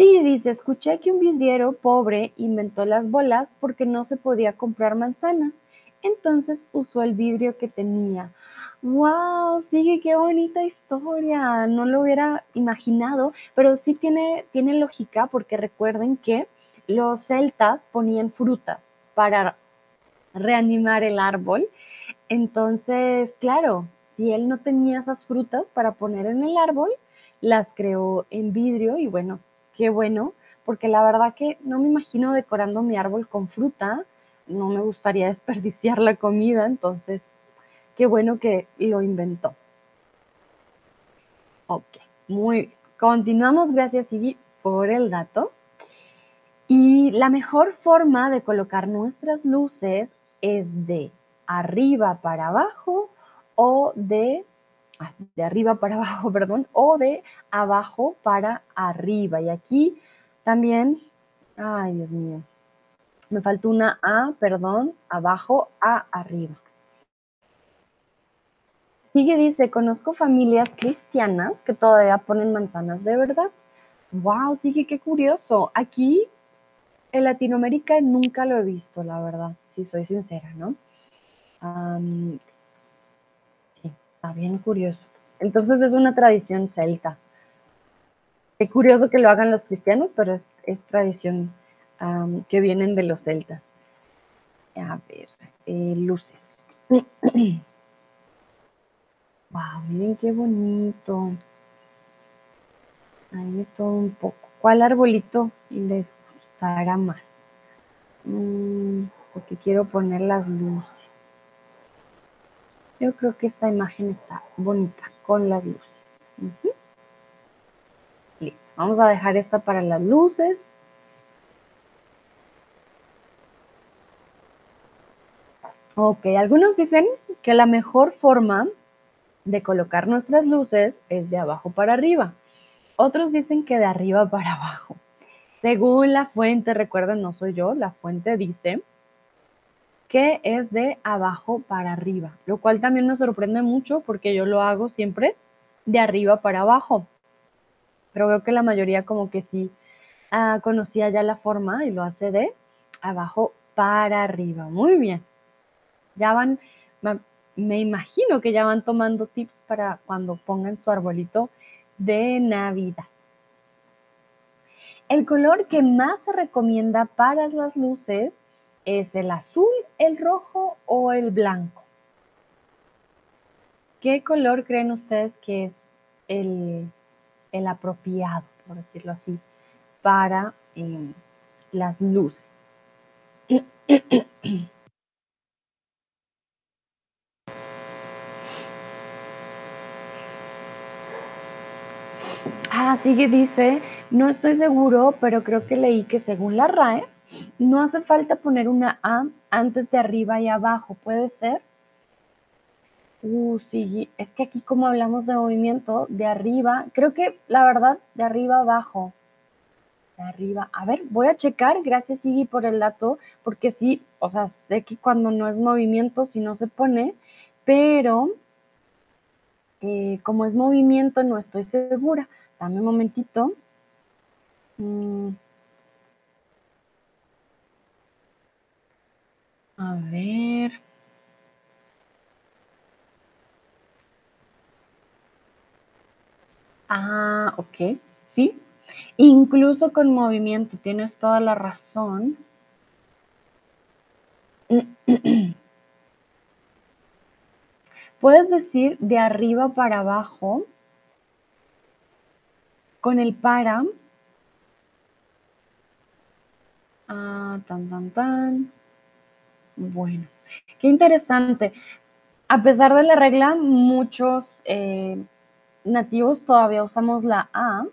Sí, dice, escuché que un vidriero pobre inventó las bolas porque no se podía comprar manzanas. Entonces usó el vidrio que tenía. ¡Wow! Sigue, qué bonita historia. No lo hubiera imaginado, pero sí tiene, tiene lógica porque recuerden que los celtas ponían frutas para reanimar el árbol. Entonces, claro, si él no tenía esas frutas para poner en el árbol, las creó en vidrio y bueno, qué bueno, porque la verdad que no me imagino decorando mi árbol con fruta, no me gustaría desperdiciar la comida, entonces qué bueno que lo inventó. Ok, muy bien. Continuamos, gracias Ivy por el dato. Y la mejor forma de colocar nuestras luces es de arriba para abajo o de de arriba para abajo, perdón, o de abajo para arriba. Y aquí también, ay Dios mío, me faltó una A, perdón, abajo a arriba. Sigue, dice, conozco familias cristianas que todavía ponen manzanas de verdad. Wow, sigue, qué curioso. Aquí en Latinoamérica nunca lo he visto, la verdad, si soy sincera, ¿no? Está bien curioso. Entonces es una tradición celta. Qué curioso que lo hagan los cristianos, pero es, tradición que vienen de los celtas. A ver, eh, luces. wow, miren qué bonito. Hay todo un poco. ¿Cuál arbolito les gustará más? Mm, porque quiero poner las luces. Yo creo que esta imagen está bonita con las luces. Listo. Vamos a dejar esta para las luces. Ok, algunos dicen que la mejor forma de colocar nuestras luces es de abajo para arriba. Otros dicen que de arriba para abajo. Según la fuente, recuerden, no soy yo, la fuente dice que es de abajo para arriba, lo cual también me sorprende mucho porque yo lo hago siempre de arriba para abajo. Pero veo que la mayoría como que sí ah, conocía ya la forma y lo hace de abajo para arriba. Muy bien. Ya van, me imagino que ya van tomando tips para cuando pongan su arbolito de Navidad. El color que más se recomienda para las luces ¿Es el azul, el rojo o el blanco? ¿Qué color creen ustedes que es el, el apropiado, por decirlo así, para em, las luces? Ah, así que dice, no estoy seguro, pero creo que leí que según la RAE, no hace falta poner una A antes de arriba y abajo, ¿puede ser? Uh, sí, es que aquí como hablamos de movimiento, de arriba, creo que la verdad, de arriba abajo. De arriba. A ver, voy a checar, gracias Sigui por el dato, porque sí, o sea, sé que cuando no es movimiento, si no se pone, pero eh, como es movimiento, no estoy segura. Dame un momentito. Mm. A ver. Ah, ok. Sí. Incluso con movimiento, tienes toda la razón. Puedes decir de arriba para abajo con el para. Ah, tan, tan, tan. Bueno, qué interesante. A pesar de la regla, muchos eh, nativos todavía usamos la A,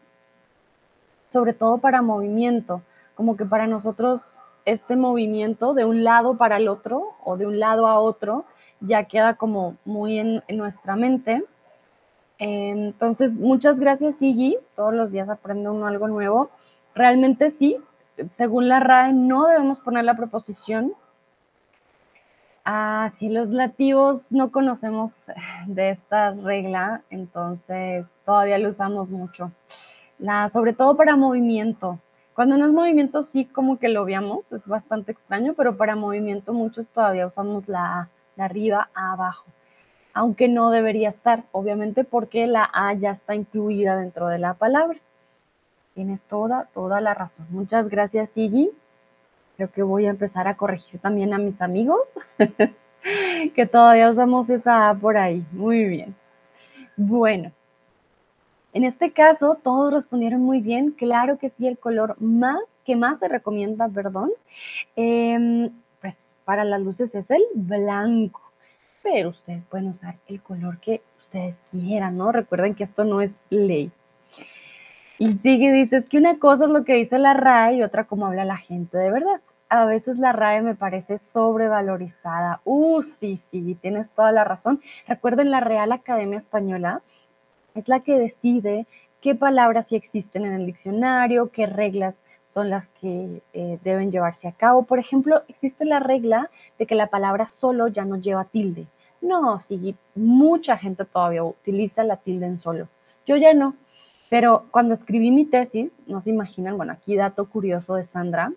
sobre todo para movimiento, como que para nosotros este movimiento de un lado para el otro o de un lado a otro ya queda como muy en, nuestra mente. Entonces, muchas gracias, Iggy. Todos los días aprende uno algo nuevo. Realmente sí, según la RAE, no debemos poner la preposición Ah, los nativos no conocemos de esta regla, entonces todavía lo usamos mucho. La, sobre todo para movimiento. Cuando no es movimiento, sí, como que lo veamos, es bastante extraño, pero para movimiento muchos todavía usamos la A, de arriba a abajo. Aunque no debería estar, obviamente, porque la A ya está incluida dentro de la palabra. Tienes toda, toda la razón. Muchas gracias, Iggy. Creo que voy a empezar a corregir también a mis amigos, que todavía usamos esa A por ahí. Muy bien. Bueno, en este caso todos respondieron muy bien. Claro que sí, el color más que más se recomienda, perdón, em, pues para las luces es el blanco. Pero ustedes pueden usar el color que ustedes quieran, ¿no? Recuerden que esto no es ley. Y sigue, dice, es que una cosa es lo que dice la RAE y otra como habla la gente de verdad. A veces la RAE me parece sobrevalorizada. Uh, sí, sí, tienes toda la razón. Recuerden, la Real Academia Española es la que decide qué palabras sí existen en el diccionario, qué reglas son las que eh, deben llevarse a cabo. Por ejemplo, existe la regla de que la palabra solo ya no lleva tilde. No, sí, mucha gente todavía utiliza la tilde en solo. Yo ya no. Pero cuando escribí mi tesis, no se imaginan, bueno, aquí dato curioso de Sandra,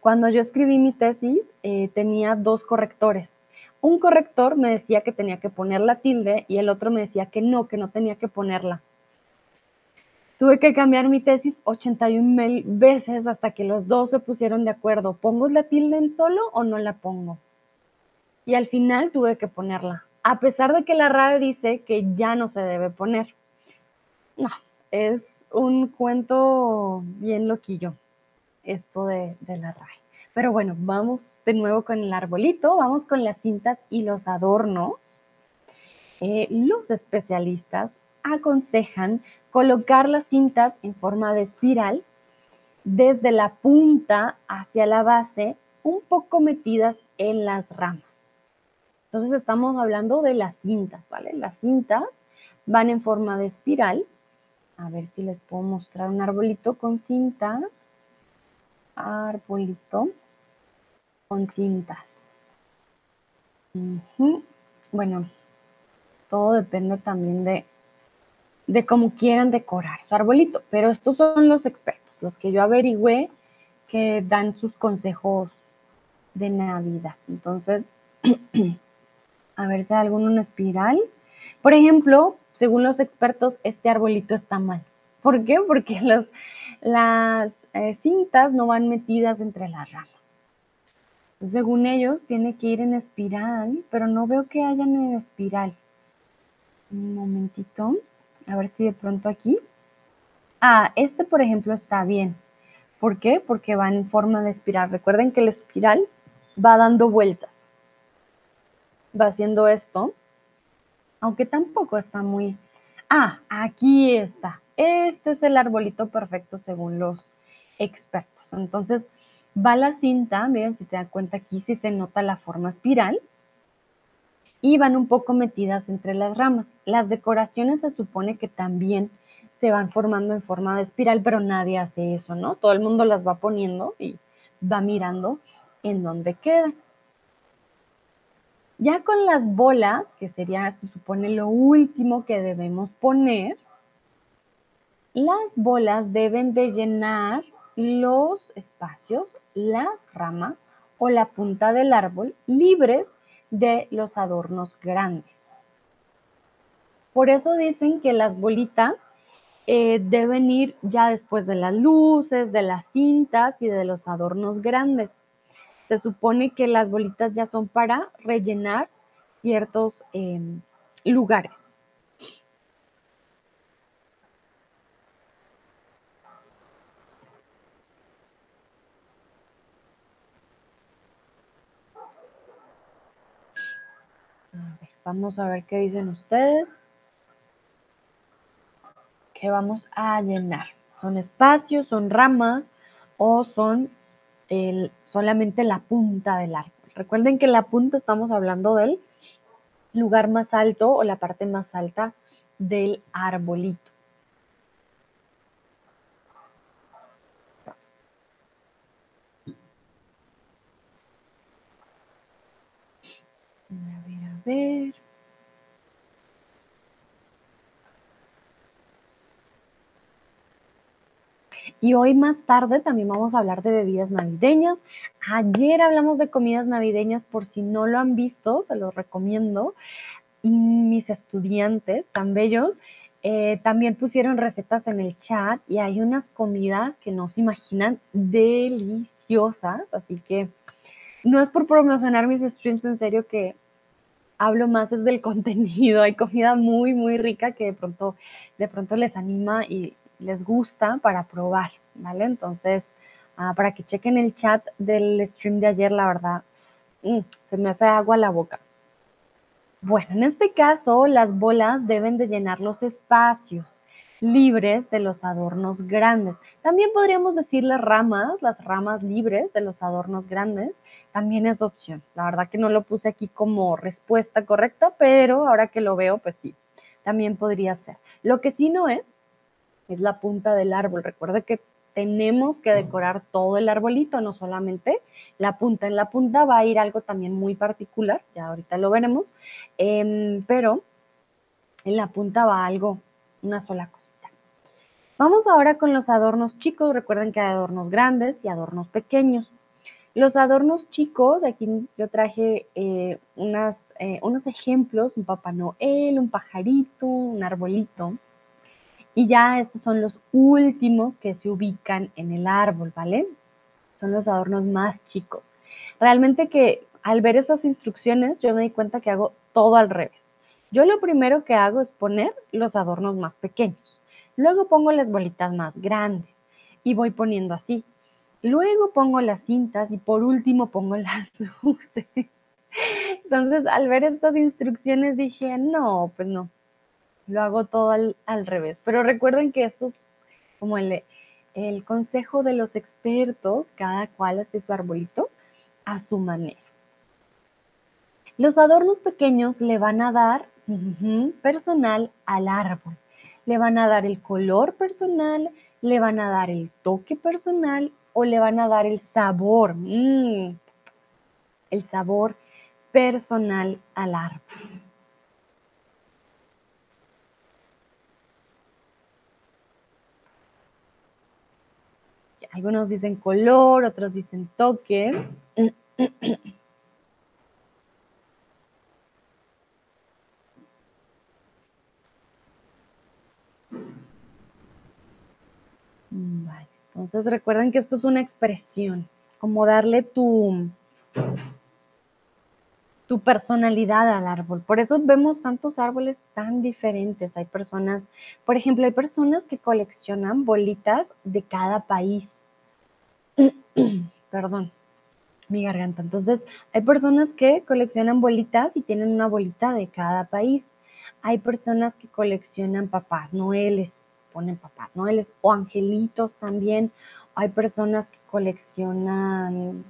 cuando yo escribí mi tesis eh, tenía dos correctores. Un corrector me decía que tenía que poner la tilde y el otro me decía que no, que no tenía que ponerla. Tuve que cambiar mi tesis 81 mil veces hasta que los dos se pusieron de acuerdo. ¿Pongo la tilde en solo o no la pongo? Y al final tuve que ponerla, a pesar de que la RAE dice que ya no se debe poner. No, es un cuento bien loquillo esto de, la RAE. Pero bueno, vamos de nuevo con el arbolito, vamos con las cintas y los adornos. Eh, los especialistas aconsejan colocar las cintas en forma de espiral desde la punta hacia la base, un poco metidas en las ramas. Entonces estamos hablando de las cintas, ¿vale? Las cintas van en forma de espiral a ver si les puedo mostrar un arbolito con cintas. Arbolito con cintas. Bueno, todo depende también de, de cómo quieran decorar su arbolito. Pero estos son los expertos, los que yo averigüé que dan sus consejos de Navidad. Entonces, a ver si hay alguno en espiral. Por ejemplo, según los expertos, este arbolito está mal. ¿Por qué? Porque las eh, cintas no van metidas entre las ramas. según ellos, tiene que ir en espiral, pero no veo que hayan en espiral. Un momentito, a ver si de pronto aquí. Ah, este por ejemplo está bien. ¿Por qué? Porque va en forma de espiral. Recuerden que la espiral va dando vueltas. Va haciendo esto aunque tampoco está muy... Ah, aquí está. este es el arbolito perfecto según los expertos. Entonces, va la cinta, miren si se dan cuenta aquí, si se nota la forma espiral, y van un poco metidas entre las ramas. Las decoraciones se supone que también se van formando en forma de espiral, pero nadie hace eso, ¿no? Todo el mundo las va poniendo y va mirando en dónde quedan. Ya con las bolas, que sería, se supone, lo último que debemos poner, las bolas deben de llenar los espacios, las ramas o la punta del árbol libres de los adornos grandes. Por eso dicen que las bolitas eh, deben ir ya después de las luces, de las cintas y de los adornos grandes se supone que las bolitas ya son para rellenar ciertos em, lugares. vamos a ver qué dicen ustedes. ¿Qué vamos a llenar? ¿Son espacios, son ramas o son solamente la punta del árbol. Recuerden que la punta estamos hablando del lugar más alto o la parte más alta del arbolito. A ver, a ver. Y hoy más tarde también vamos a hablar de bebidas navideñas. Ayer hablamos de comidas navideñas, por si no lo han visto, se los recomiendo. mis estudiantes tan bellos eh, también pusieron recetas en el chat y hay unas comidas que no se imaginan deliciosas. Así que no es por promocionar mis streams, en serio que hablo más es del contenido. Hay comida muy, muy rica que de pronto, de pronto les anima y les gusta para probar, ¿vale? Entonces, ah, para que chequen el chat del stream de ayer, la verdad, mm, se me hace agua la boca. Bueno, en este caso, las bolas deben de llenar los espacios libres de los adornos grandes. También podríamos decir las ramas, las ramas libres de los adornos grandes, también es opción. La verdad que no lo puse aquí como respuesta correcta, pero ahora que lo veo, pues sí, también podría ser. Lo que sí no es es la punta del árbol. Recuerda que tenemos que decorar todo el arbolito, no solamente la punta. En la punta va a ir algo también muy particular, ya ahorita lo veremos, em, pero en la punta va algo, una sola cosita. Vamos ahora con los adornos chicos. Recuerden que hay adornos grandes y adornos pequeños. Los adornos chicos, aquí yo traje eh, unas, eh, unos ejemplos, un Papá Noel, un pajarito, un arbolito. Y ya estos son los últimos que se ubican en el árbol, ¿vale? Son los adornos más chicos. Realmente que al ver esas instrucciones yo me di cuenta que hago todo al revés. Yo lo primero que hago es poner los adornos más pequeños. Luego pongo las bolitas más grandes y voy poniendo así. Luego pongo las cintas y por último pongo las luces. Entonces, al ver estas instrucciones dije, no, pues no, lo hago todo al, revés. Pero recuerden que esto es como el, el consejo de los expertos, cada cual hace su arbolito a su manera. Los adornos pequeños le van a dar personal al árbol, le van a dar el color personal, le van a dar el toque personal o le van a dar el sabor, mm, el sabor personal al árbol. Algunos dicen color, otros dicen toque. Vale, entonces recuerden que esto es una expresión, como darle tu, tu personalidad al árbol. Por eso vemos tantos árboles tan diferentes. Hay personas, por ejemplo, hay personas que coleccionan bolitas de cada país. perdón, mi garganta. Entonces, hay personas que coleccionan bolitas y tienen una bolita de cada país. Hay personas que coleccionan papás noeles, ponen papás, noeles o angelitos también. Hay personas que coleccionan,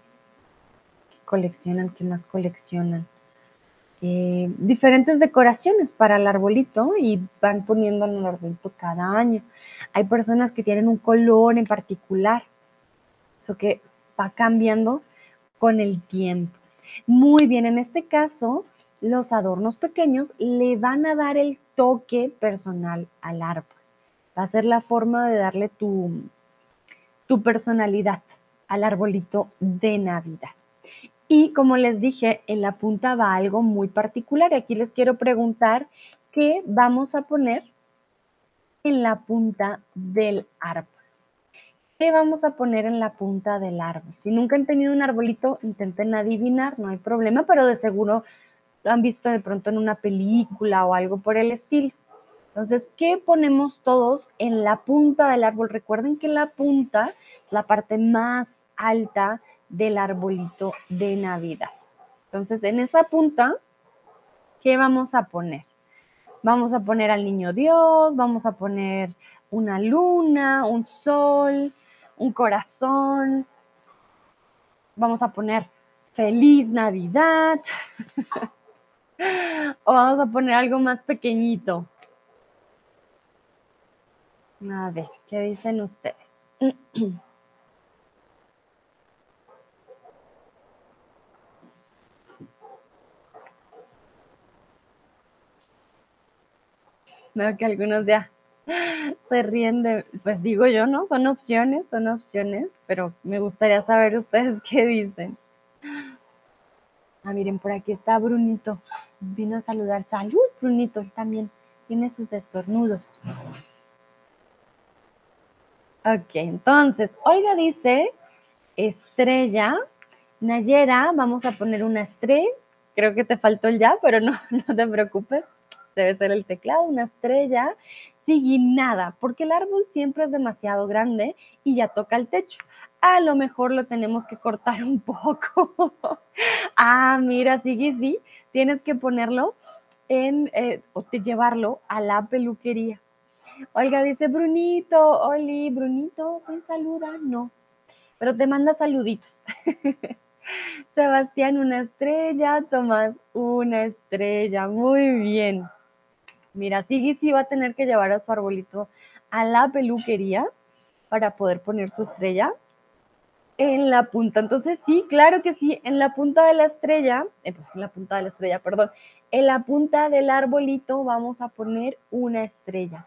coleccionan, ¿qué más coleccionan? Eh, diferentes decoraciones para el arbolito y van poniendo en el arbolito cada año. Hay personas que tienen un color en particular, eso que va cambiando con el tiempo. Muy bien, en este caso, los adornos pequeños le van a dar el toque personal al árbol. Va a ser la forma de darle tu, tu personalidad al arbolito de Navidad. Y como les dije, en la punta va algo muy particular. Y aquí les quiero preguntar qué vamos a poner en la punta del árbol. ¿Qué vamos a poner en la punta del árbol? Si nunca han tenido un arbolito, intenten adivinar, no hay problema, pero de seguro lo han visto de pronto en una película o algo por el estilo. Entonces, ¿qué ponemos todos en la punta del árbol? Recuerden que la punta es la parte más alta del arbolito de Navidad. Entonces, en esa punta, ¿qué vamos a poner? Vamos a poner al niño Dios, vamos a poner una luna, un sol, un corazón. Vamos a poner feliz Navidad. o vamos a poner algo más pequeñito. A ver, ¿qué dicen ustedes? Veo que algunos ya se ríen de, pues digo yo, ¿no? Son opciones, son opciones, pero me gustaría saber ustedes qué dicen. Ah, miren, por aquí está Brunito. Vino a saludar. Salud, Brunito, también tiene sus estornudos. Ok, entonces, Oiga dice estrella. Nayera, vamos a poner una estrella. Creo que te faltó el ya, pero no, no te preocupes debe ser el teclado, una estrella, nada, porque el árbol siempre es demasiado grande y ya toca el techo. A lo mejor lo tenemos que cortar un poco. ah, mira, sigue, sí, tienes que ponerlo en, eh, o te llevarlo a la peluquería. Olga dice, Brunito, Oli, Brunito, ¿te saluda? No, pero te manda saluditos. Sebastián, una estrella, Tomás, una estrella, muy bien. Mira, Siggy sí va a tener que llevar a su arbolito a la peluquería para poder poner su estrella en la punta. Entonces, sí, claro que sí, en la punta de la estrella, eh, pues, en la punta de la estrella, perdón, en la punta del arbolito vamos a poner una estrella.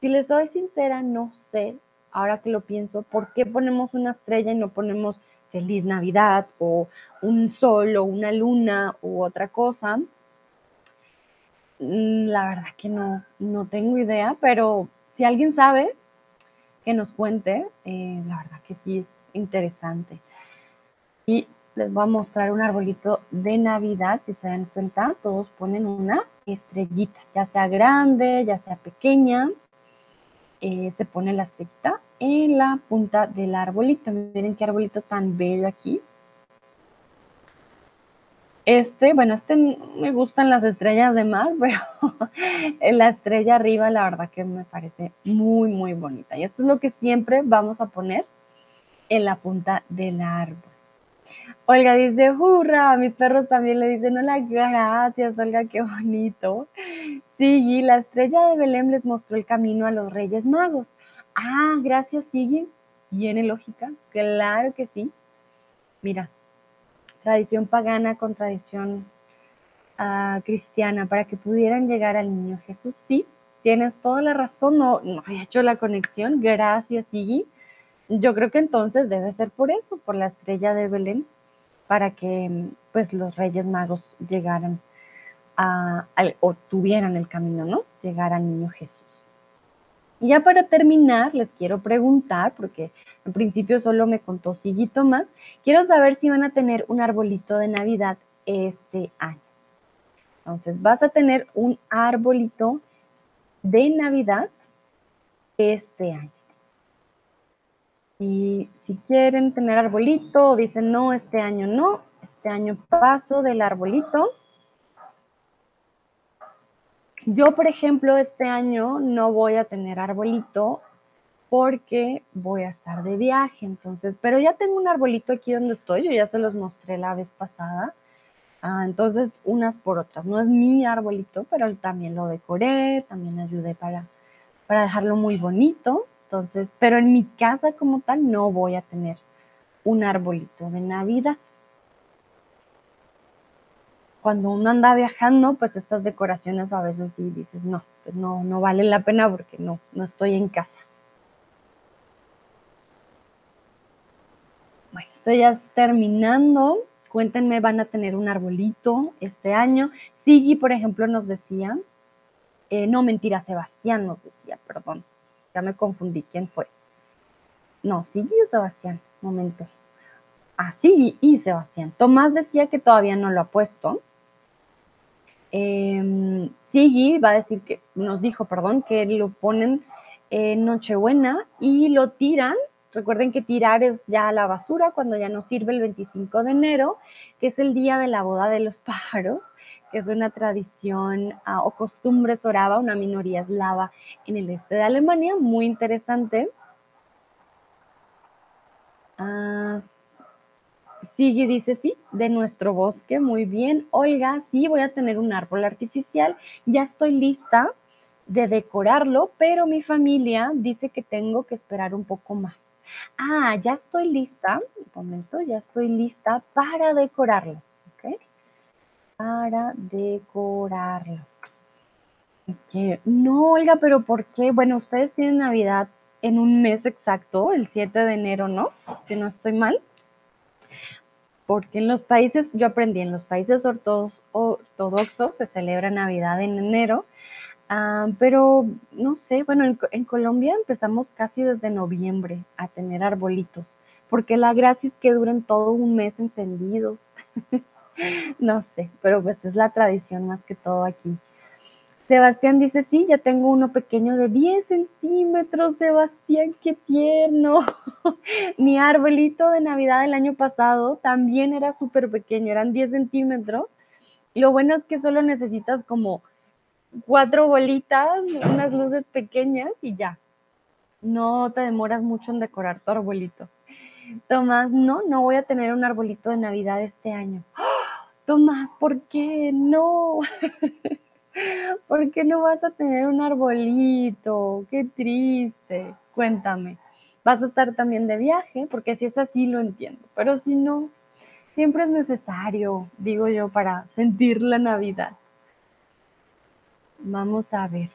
Si les soy sincera, no sé, ahora que lo pienso, por qué ponemos una estrella y no ponemos feliz Navidad o un sol o una luna u otra cosa. Mm, la verdad que no, no tengo idea, pero si alguien sabe, que nos cuente, eh, la verdad que sí es interesante. Y les voy a mostrar un arbolito de Navidad, si se dan cuenta, todos ponen una estrellita, ya sea grande, ya sea pequeña, eh, se pone la estrellita en la punta del arbolito. Miren qué arbolito tan bello aquí. Este, bueno, este me gustan las estrellas de mar, pero la estrella arriba, la verdad que me parece muy, muy bonita. Y esto es lo que siempre vamos a poner en la punta del árbol. Olga dice, hurra, mis perros también le dicen, hola, gracias, Olga, qué bonito. Sí, la estrella de Belén les mostró el camino a los Reyes Magos. Ah, gracias, Sigui. ¿Tiene lógica? Claro que sí. Mira, tradición pagana con tradición ah, cristiana para que pudieran llegar al niño Jesús. Sí, tienes toda la razón, no, no he hecho la conexión, gracias Iggy. Yo creo que entonces debe ser por eso, por la estrella de Belén, para que pues los reyes magos llegaran a, o tuvieran el camino, ¿no? Llegar al niño Jesús. Y ya para terminar, les quiero preguntar, porque en principio solo me contó Siguito más, quiero saber si van a tener un arbolito de Navidad este año. Entonces, vas a tener un arbolito de Navidad este año. Y si quieren tener arbolito dicen, no, este año no, este año paso del arbolito. Yo, por ejemplo, este año no voy a tener arbolito porque voy a estar de viaje, entonces, pero ya tengo un arbolito aquí donde estoy, yo ya se los mostré la vez pasada. Ah, entonces, unas por otras. No es mi arbolito, pero también lo decoré, también ayudé para, para dejarlo muy bonito. Entonces, pero en mi casa como tal no voy a tener un arbolito de Navidad cuando uno anda viajando, pues estas decoraciones a veces sí dices, no, pues no, no vale la pena porque no, no estoy en casa. Bueno, estoy ya terminando. Cuéntenme, ¿van a tener un arbolito este año? Sigui, por ejemplo, nos decía, eh, no, mentira, Sebastián nos decía, perdón, ya me confundí, ¿quién fue? No, Sigui o Sebastián, momento. Ah, Sigui y Sebastián. Tomás decía que todavía no lo ha puesto. Eh, Sigui va a decir que, nos dijo, perdón, que lo ponen en Nochebuena y lo tiran. Recuerden que tirar es ya la basura cuando ya no sirve el 25 de enero, que es el día de la boda de los pájaros, que es una tradición uh, o costumbre soraba, una minoría eslava en el este de Alemania, muy interesante. Uh, Sigue dice, sí, de nuestro bosque, muy bien. Olga, sí, voy a tener un árbol artificial, ya estoy lista de decorarlo, pero mi familia dice que tengo que esperar un poco más. Ah, ya estoy lista, un momento, ya estoy lista para decorarlo, ¿ok? Para decorarlo. Okay. No, Olga, pero ¿por qué? Bueno, ustedes tienen Navidad en un mes exacto, el 7 de enero, ¿no? Si no estoy mal porque en los países, yo aprendí, en los países ortodoxos se celebra Navidad en enero, uh, pero no sé, bueno, en, en, Colombia empezamos casi desde noviembre a tener arbolitos, porque la gracia es que duren todo un mes encendidos. no sé, pero pues es la tradición más que todo aquí. Sebastián dice, sí, ya tengo uno pequeño de 10 centímetros, Sebastián, qué tierno. Mi arbolito de Navidad del año pasado también era súper pequeño, eran 10 centímetros. Lo bueno es que solo necesitas como cuatro bolitas, unas luces pequeñas y ya. No te demoras mucho en decorar tu arbolito. Tomás, no, no voy a tener un arbolito de Navidad este año. ¡Oh! Tomás, ¿por qué? No. ¿Por qué no vas a tener un arbolito? Qué triste. Cuéntame. ¿Vas a estar también de viaje? Porque si es así, lo entiendo. Pero si no, siempre es necesario, digo yo, para sentir la Navidad. Vamos a ver.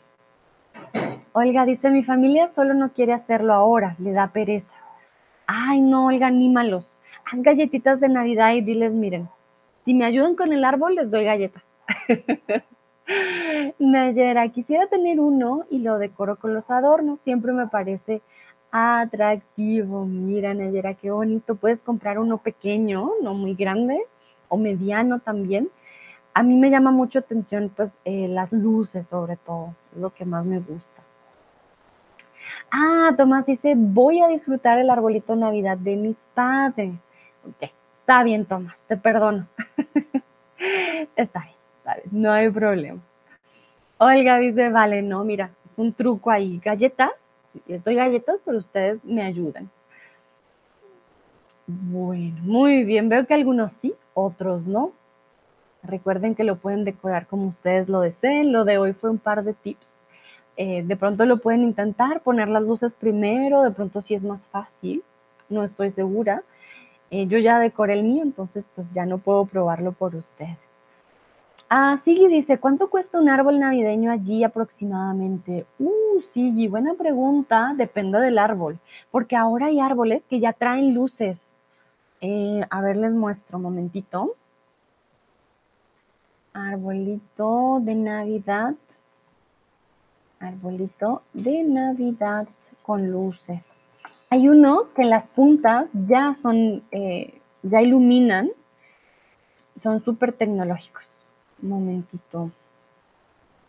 Olga dice, mi familia solo no quiere hacerlo ahora, le da pereza. Ay, no, Olga, anímalos. Haz galletitas de Navidad y diles, miren, si me ayudan con el árbol, les doy galletas. Nayera, quisiera tener uno y lo decoro con los adornos. Siempre me parece atractivo. Mira, Nayera, qué bonito. Puedes comprar uno pequeño, no muy grande, o mediano también. A mí me llama mucho atención, pues, eh, las luces, sobre todo, es lo que más me gusta. Ah, Tomás dice, voy a disfrutar el arbolito Navidad de mis padres. Ok, está bien, Tomás, te perdono. está bien no hay problema. Olga dice, vale, no, mira, es un truco ahí, galletas, les doy galletas, pero ustedes me ayudan. Bueno, muy bien, veo que algunos sí, otros no. Recuerden que lo pueden decorar como ustedes lo deseen. Lo de hoy fue un par de tips. Eh, de pronto lo pueden intentar, poner las luces primero, de pronto sí es más fácil, no estoy segura. Eh, yo ya decoré el mío, entonces pues ya no puedo probarlo por ustedes. Ah, Sigui dice, ¿cuánto cuesta un árbol navideño allí aproximadamente? Uh, Sigui, buena pregunta, depende del árbol, porque ahora hay árboles que ya traen luces. Eh, a ver, les muestro un momentito. Arbolito de Navidad. Arbolito de Navidad con luces. Hay unos que las puntas ya son, eh, ya iluminan, son súper tecnológicos. Momentito.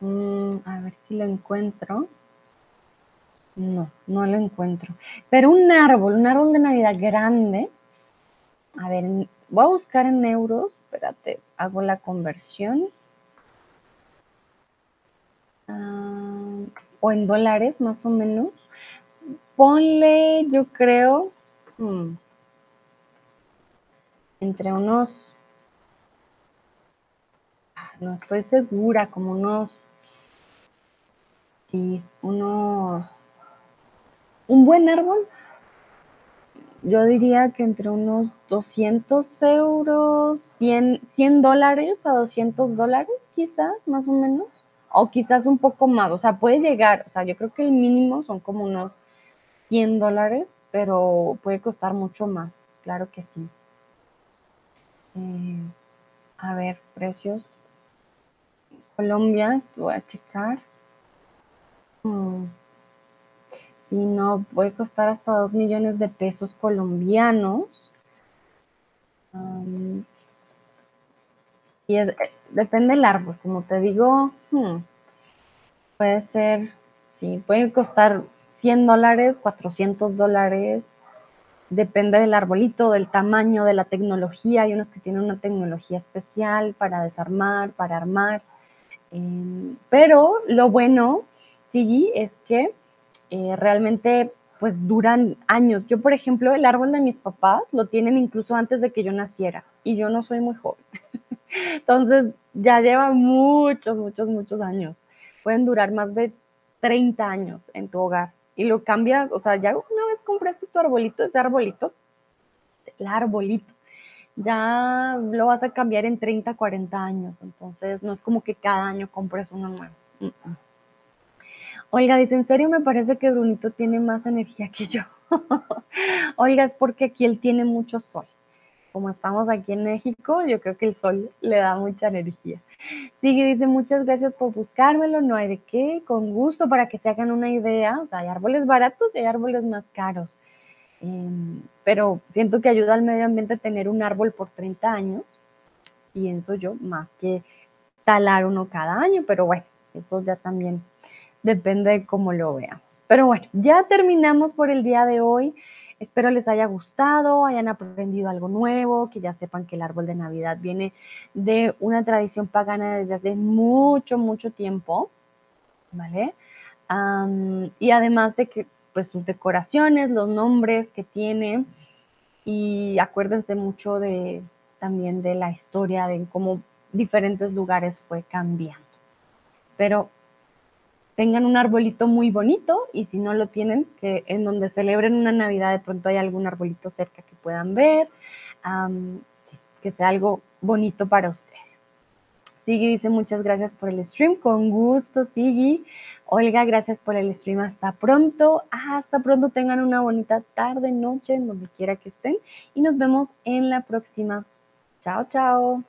Mm, a ver si lo encuentro. No, no lo encuentro. Pero un árbol, un árbol de Navidad grande. A ver, voy a buscar en euros. Espérate, hago la conversión. o en dólares más o menos. Ponle, yo creo, hmm, entre unos, no estoy segura, como unos, sí, unos, un buen árbol, yo diría que entre unos 200 euros, 100, 100 dólares a 200 dólares, quizás, más o menos, o quizás un poco más, o sea, puede llegar, o sea, yo creo que el mínimo son como unos 100 dólares, pero puede costar mucho más, claro que sí. Eh, a ver, precios. Colombia, voy a checar. Hmm. Si no, puede costar hasta 2 millones de pesos colombianos. y es, eh, depende del árbol, como te digo, hmm, puede ser, sí, puede costar 100 dólares, 400 dólares, depende del arbolito, del tamaño, de la tecnología. Hay unos que tienen una tecnología especial para desarmar, para armar. Em, pero lo bueno, sí, es que eh, realmente pues duran años. Yo, por ejemplo, el árbol de mis papás lo tienen incluso antes de que yo naciera y yo no soy muy joven. Entonces ya lleva muchos, muchos, muchos años. Pueden durar más de 30 años en tu hogar y lo cambias, o sea, ya una vez compraste tu arbolito, ese arbolito, el arbolito, ya lo vas a cambiar en 30, 40 años. Entonces, no es como que cada año compres uno nuevo. Oiga, dice, en serio me parece que Brunito tiene más energía que yo. Oiga, es porque aquí él tiene mucho sol. Como estamos aquí en México, yo creo que el sol le da mucha energía. Sigue, dice, muchas gracias por buscármelo, no hay de qué, con gusto para que se hagan una idea. O sea, hay árboles baratos y hay árboles más caros. Em, pero siento que ayuda al medio ambiente tener un árbol por 30 años, pienso yo, más que talar uno cada año, pero bueno, eso ya también depende de cómo lo veamos. Pero bueno, ya terminamos por el día de hoy. Espero les haya gustado, hayan aprendido algo nuevo, que ya sepan que el árbol de Navidad viene de una tradición pagana desde hace mucho, mucho tiempo, ¿vale? y además de que pues sus decoraciones, los nombres que tiene y acuérdense mucho de también de la historia de cómo diferentes lugares fue cambiando. Espero tengan un arbolito muy bonito y si no lo tienen, que en donde celebren una Navidad de pronto hay algún arbolito cerca que puedan ver, que sea algo bonito para ustedes. Sigui dice muchas gracias por el stream, con gusto Sigui. Olga, gracias por el stream, hasta pronto, hasta pronto, tengan una bonita tarde, noche, en donde quiera que estén y nos vemos en la próxima. Chao, chao.